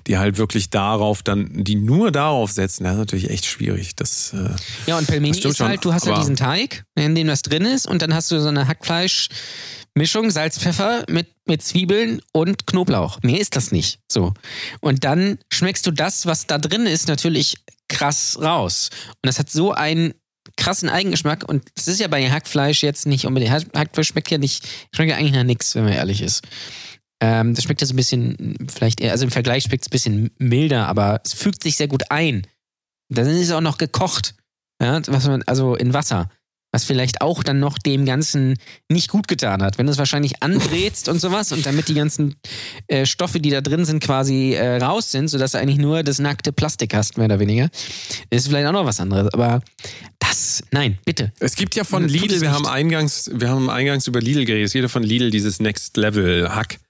die halt wirklich darauf dann, die nur darauf setzen, das ist natürlich echt schwierig. Das, äh, Ja, und Pelmeni ist halt, schon, du hast ja diesen Teig, in dem das drin ist, und dann hast du so eine Hackfleischmischung, Salz, Pfeffer mit, mit Zwiebeln und Knoblauch. Mehr ist das nicht. So. Und dann schmeckst du das, was da drin ist, natürlich krass raus. Und das hat so einen krassen Eigengeschmack. Und es ist ja bei Hackfleisch jetzt nicht unbedingt. Hack- Hackfleisch schmeckt ja nicht, schmeckt ja eigentlich nach nichts, wenn man ehrlich ist. Ähm, das schmeckt ja so ein bisschen, vielleicht eher, also im Vergleich schmeckt es ein bisschen milder, aber es fügt sich sehr gut ein. Dann ist es auch noch gekocht. Ja, was man, also in Wasser. Was vielleicht auch dann noch dem Ganzen nicht gut getan hat. Wenn du es wahrscheinlich andrehst und sowas und damit die ganzen äh, Stoffe, die da drin sind, quasi äh, raus sind, sodass du eigentlich nur das nackte Plastik hast, mehr oder weniger, ist vielleicht auch noch was anderes. Aber das, nein, bitte. Es gibt ja von Lidl, wir haben eingangs, wir haben eingangs über Lidl geredet, es gibt ja von Lidl dieses Next Level Hack.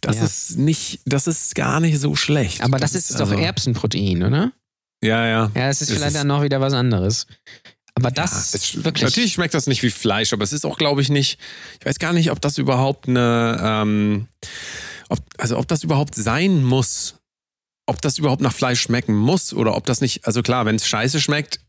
Das Ja. ist nicht, das ist gar nicht so schlecht. Aber das, ist doch also- Erbsenprotein, oder? Ja, ja. Ja, es ist Es vielleicht ist- dann noch wieder was anderes. Aber Ja, das es, wirklich. Natürlich schmeckt das nicht wie Fleisch, aber es ist auch, glaube ich, nicht. Ich weiß gar nicht, ob das überhaupt eine, ähm, ob, also ob das überhaupt sein muss. Ob das überhaupt nach Fleisch schmecken muss oder ob das nicht. Also klar, wenn es scheiße schmeckt,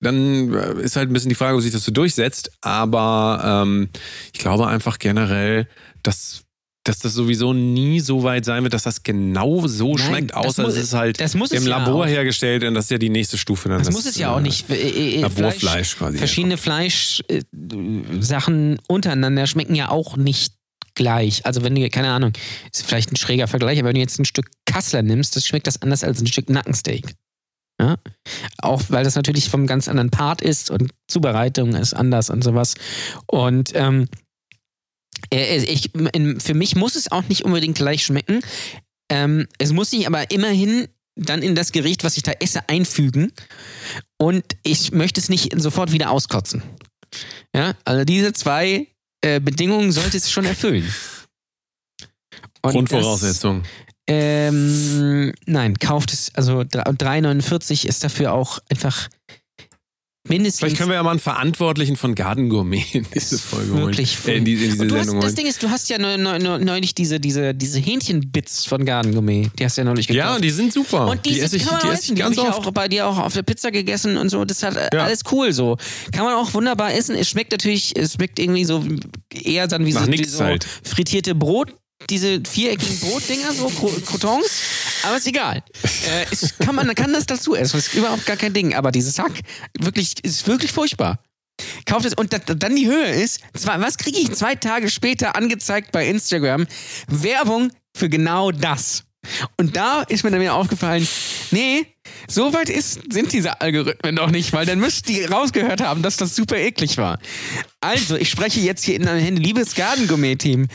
dann äh, ist halt ein bisschen die Frage, ob sich das so durchsetzt. Aber ähm, ich glaube einfach generell, dass, dass das sowieso nie so weit sein wird, dass das genau so Nein, schmeckt, das außer muss- es ist halt das im ja Labor auch. hergestellt und das ist ja die nächste Stufe dann. Das, muss es ja auch äh, nicht. Äh, äh, Laborfleisch quasi. Verschiedene Fleischsachen untereinander schmecken ja auch nicht gleich. Also wenn du, keine Ahnung, ist vielleicht ein schräger Vergleich, aber wenn du jetzt ein Stück Kassler nimmst, das schmeckt das anders als ein Stück Nackensteak. Ja? Auch weil das natürlich vom ganz anderen Part ist und Zubereitung ist anders und sowas. Und ähm, äh, ich, in, für mich muss es auch nicht unbedingt gleich schmecken. Ähm, es muss sich aber immerhin dann in das Gericht, was ich da esse, einfügen. Und ich möchte es nicht sofort wieder auskotzen. Ja, also diese zwei äh, Bedingungen sollte es schon erfüllen. Und Grundvoraussetzung. Das, ähm, nein, kauft es, also 3,49 ist dafür auch einfach mindestens. Vielleicht können wir ja mal einen Verantwortlichen von Garden Gourmet in diese Folge wirklich holen. Äh, in, die, in diese du hast, Sendung das. Ding ist, du hast ja neu, neu, neu, neulich diese, diese, diese Hähnchenbits von Garden Gourmet. Die hast du ja neulich gekauft. Ja, die sind super. Und die, esse ich, kann man die essen. Die habe ich ja auch bei dir auch auf der Pizza gegessen und so. Das hat Ja. alles cool so. Kann man auch wunderbar essen. Es schmeckt natürlich, es schmeckt irgendwie so eher dann wie Nach so, wie so halt. frittierte Brot. Diese viereckigen Brotdinger, so Cro- Crotons, aber ist egal. Äh, es kann man kann das dazu essen, ist überhaupt gar kein Ding. Aber dieses Hack, wirklich, ist wirklich furchtbar. Kauft es und da, dann die Höhe ist, zwei, was kriege ich zwei Tage später angezeigt bei Instagram? Werbung für genau das. Und da ist mir dann wieder aufgefallen, nee, so weit ist, sind diese Algorithmen doch nicht, weil dann müsst ihr rausgehört haben, dass das super eklig war. Also, ich spreche jetzt hier in deine Hände, liebes Garden-Gourmet-Team.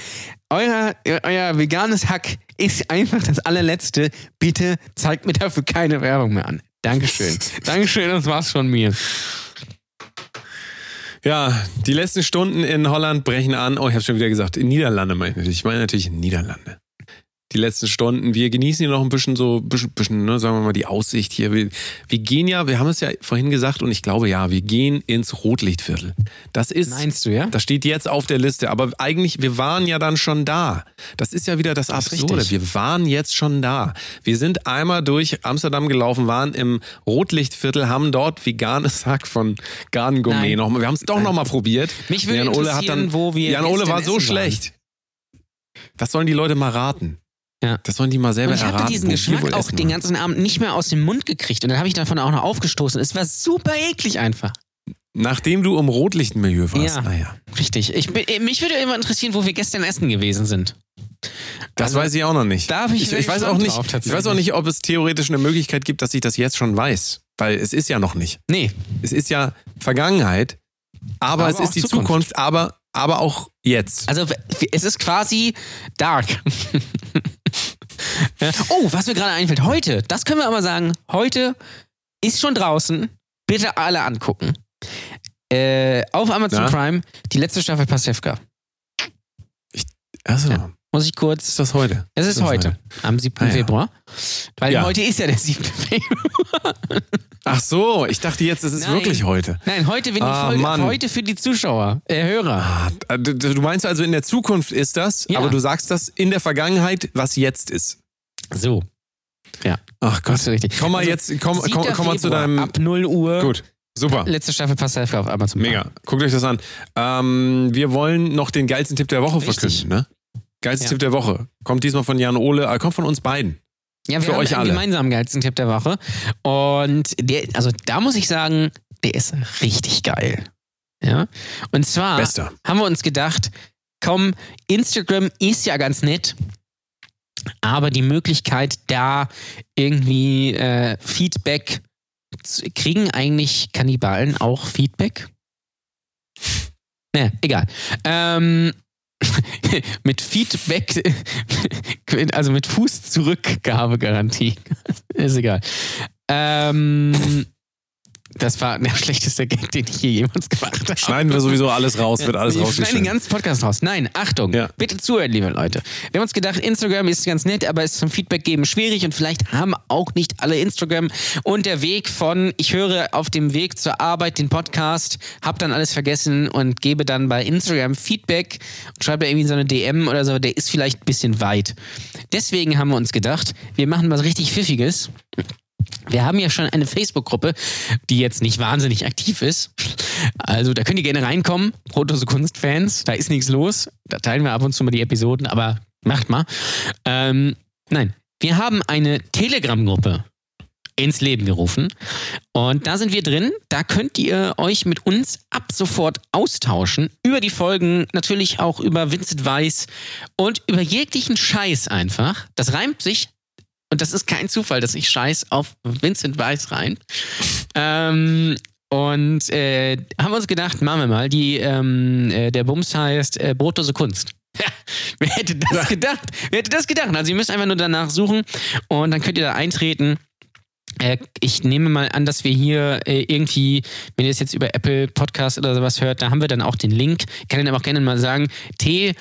Euer, euer veganes Hack ist einfach das allerletzte. Bitte zeigt mir dafür keine Werbung mehr an. Dankeschön. Dankeschön, das war's von mir. Ja, die letzten Stunden in Holland brechen an. Oh, ich habe schon wieder gesagt, in Niederlande meine ich natürlich. Ich meine natürlich in Niederlande. Die letzten Stunden. Wir genießen hier noch ein bisschen so, bisschen, bisschen ne, sagen wir mal, die Aussicht hier. Wir, wir gehen ja, wir haben es ja vorhin gesagt und ich glaube ja, wir gehen ins Rotlichtviertel. Das ist, Meinst du, ja? das steht jetzt auf der Liste. Aber eigentlich, wir waren ja dann schon da. Das ist ja wieder das Das Absurde. Wir waren jetzt schon da. Wir sind einmal durch Amsterdam gelaufen, waren im Rotlichtviertel, haben dort veganes Hack von Garden Gourmet Nein. noch mal. Wir haben es doch noch mal probiert. Mich würde Jan Ole hat dann, wo wir Jan Ole war so essen waren. schlecht. Das sollen die Leute mal raten. Ja. Das sollen die mal selber Und ich erraten. habe diesen Geschmack auch den ganzen Abend nicht mehr aus dem Mund gekriegt. Und dann habe ich davon auch noch aufgestoßen. Es war super eklig einfach. Nachdem du im Rotlichtmilieu warst. Ja. Naja. Richtig. Ich, äh, mich würde immer interessieren, wo wir gestern essen gewesen sind. Das Also, weiß ich auch noch nicht. da hab ich ich, ich weiß auch nicht. drauf, ich weiß auch nicht, ob es theoretisch eine Möglichkeit gibt, dass ich das jetzt schon weiß. Weil es ist ja noch nicht. Nee, Es ist ja Vergangenheit, aber, Aber es ist die Zukunft. Zukunft, aber, aber auch jetzt. also es ist quasi dark. Oh, was mir gerade einfällt, heute, das können wir aber sagen, heute ist schon draußen. Bitte alle angucken. Äh, auf Amazon Ja. Prime die letzte Staffel Pasewka. Achso, Ja. Muss ich kurz. ist das heute? Es ist das heute, am 7. Ah, ja. Februar. Weil Ja. heute ist ja der 7. Februar. Ach so, ich dachte jetzt, es ist Nein. wirklich heute. Nein, heute, wenn die Ah, Folge, Mann. heute für die Zuschauer, äh, Hörer. Ah, Du du meinst also in der Zukunft ist das, Ja. aber du sagst das in der Vergangenheit, was jetzt ist. So. Ach Gott. Ist richtig. Komm mal Also, jetzt, komm, 7. komm, komm mal zu deinem. Ab 0 Uhr. Gut, super. Letzte Staffel Pasewka auf Amazon Prime. Mega. Guckt euch das an. Ähm, wir wollen noch den geilsten Tipp der Woche Richtig. verkünden, ne? Geilster Ja. Tipp der Woche. Kommt diesmal von Jan Ole, äh, kommt von uns beiden. Ja, wir Für haben euch einen alle. gemeinsamen geilsten Tipp der Woche. Und der, also da muss ich sagen, der ist richtig geil. Ja. Und zwar Bester. haben wir uns gedacht, komm, Instagram ist ja ganz nett, aber die Möglichkeit, da irgendwie äh, Feedback zu, kriegen eigentlich Kannibalen auch Feedback? Naja, egal. Ähm, mit Feedback, also mit Fuß-Zurückgabegarantie. Ist egal. Ähm, das war der schlechteste Gag, den ich je jemals gemacht habe. Schneiden wir sowieso alles raus, wird alles Wir schneiden den rausgeschnitten. ganzen Podcast raus. Nein, Achtung, Ja. bitte zuhören, liebe Leute. Wir haben uns gedacht, Instagram ist ganz nett, aber ist zum Feedback geben schwierig und vielleicht haben auch nicht alle Instagram. Und der Weg von, ich höre auf dem Weg zur Arbeit den Podcast, hab dann alles vergessen und gebe dann bei Instagram Feedback und schreibe da irgendwie so eine DM oder so, der ist vielleicht ein bisschen weit. Deswegen haben wir uns gedacht, wir machen was richtig Pfiffiges. Wir haben ja schon eine Facebook-Gruppe, die jetzt nicht wahnsinnig aktiv ist. Also da könnt ihr gerne reinkommen, Protose Kunstfans, da ist nichts los. Da teilen wir ab und zu mal die Episoden, aber macht mal. Ähm, nein, wir haben eine Telegram-Gruppe ins Leben gerufen. Und da sind wir drin. Da könnt ihr euch mit uns ab sofort austauschen. Über die Folgen, natürlich auch über Vincent Weiss und über jeglichen Scheiß einfach. Das reimt sich und das ist kein Zufall, dass ich Scheiß auf Vincent Weiss rein. Ähm, und äh, haben wir uns gedacht, machen wir mal. Die, ähm, äh, der Bums heißt äh, Brotlose Kunst. Ja, wer hätte das gedacht? Wer hätte das gedacht? Also ihr müsst einfach nur danach suchen und dann könnt ihr da eintreten. Äh, ich nehme mal an, dass wir hier äh, irgendwie, wenn ihr es jetzt über Apple Podcast oder sowas hört, da haben wir dann auch den Link. Ich kann Ihnen aber auch gerne mal sagen, t.me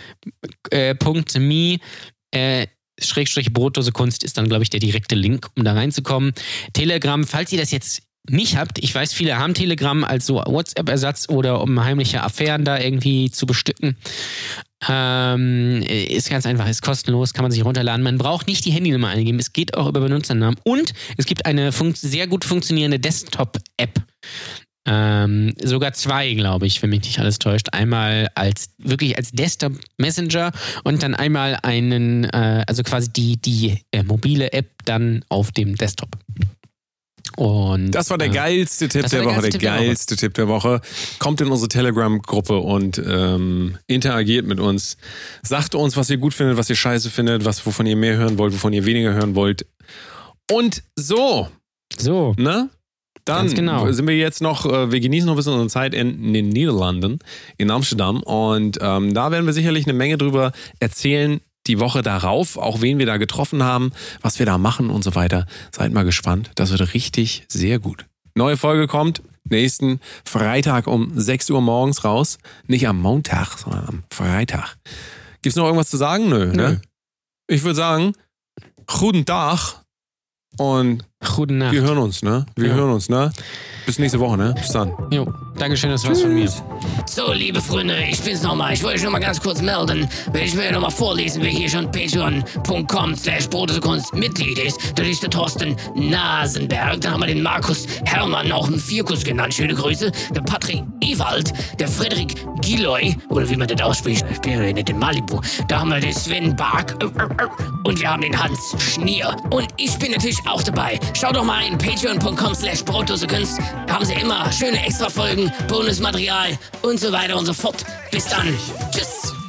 äh, Schrägstrich Brotdose Kunst ist dann, glaube ich, der direkte Link, um da reinzukommen. Telegram, falls ihr das jetzt nicht habt, ich weiß, viele haben Telegram als so WhatsApp-Ersatz oder um heimliche Affären da irgendwie zu bestücken. Ähm, ist ganz einfach, ist kostenlos, kann man sich runterladen. Man braucht nicht die Handynummer eingeben, es geht auch über Benutzernamen. Und es gibt eine sehr gut funktionierende Desktop-App. Ähm, sogar zwei, glaube ich, wenn mich nicht alles täuscht. Einmal als wirklich als Desktop Messenger und dann einmal einen, äh, also quasi die, die äh, mobile App dann auf dem Desktop. Und Das war der äh, geilste Tipp der der Woche, der geilste Tipp der Woche. geilste Tipp der Woche. Kommt in unsere Telegram-Gruppe und ähm, interagiert mit uns. Sagt uns, was ihr gut findet, was ihr scheiße findet, was wovon ihr mehr hören wollt, wovon ihr weniger hören wollt. Und so, So, ne? Dann genau. sind wir jetzt noch, äh, wir genießen noch ein bisschen unsere Zeit in den Niederlanden, in Amsterdam. Und ähm, da werden wir sicherlich eine Menge drüber erzählen, die Woche darauf, auch wen wir da getroffen haben, was wir da machen und so weiter. Seid mal gespannt. Das wird richtig sehr gut. Neue Folge kommt nächsten Freitag um 6 Uhr morgens raus. Nicht am Montag, sondern am Freitag. Gibt's noch irgendwas zu sagen? Nö. Ne? Ich würde sagen, guten Tag und gute Nacht. wir hören uns, ne? Wir Ja. hören uns, ne? Bis nächste Woche, ne? Bis dann. Jo, Dankeschön, das war's von mir. So, liebe Freunde, ich bin's nochmal. Ich wollte euch noch mal ganz kurz melden. Ich will noch mal vorlesen, wer hier schon patreon.com slash Kunst Mitglied ist. Das ist der Thorsten Nasenberg. Dann haben wir den Markus Hermann, auch einen Vierkus genannt. Schöne Grüße. Der Patrick Ewald, der Frederik Giloy, oder wie man das ausspricht. Ich bin ja nicht in Malibu. Da haben wir den Sven Bark. Und wir haben den Hans Schnier. Und ich bin natürlich auch dabei. Schaut doch mal in patreon.com slash Kunst. Da haben sie immer schöne Extra-Folgen, Bonusmaterial und so weiter und so fort. Bis dann. Tschüss.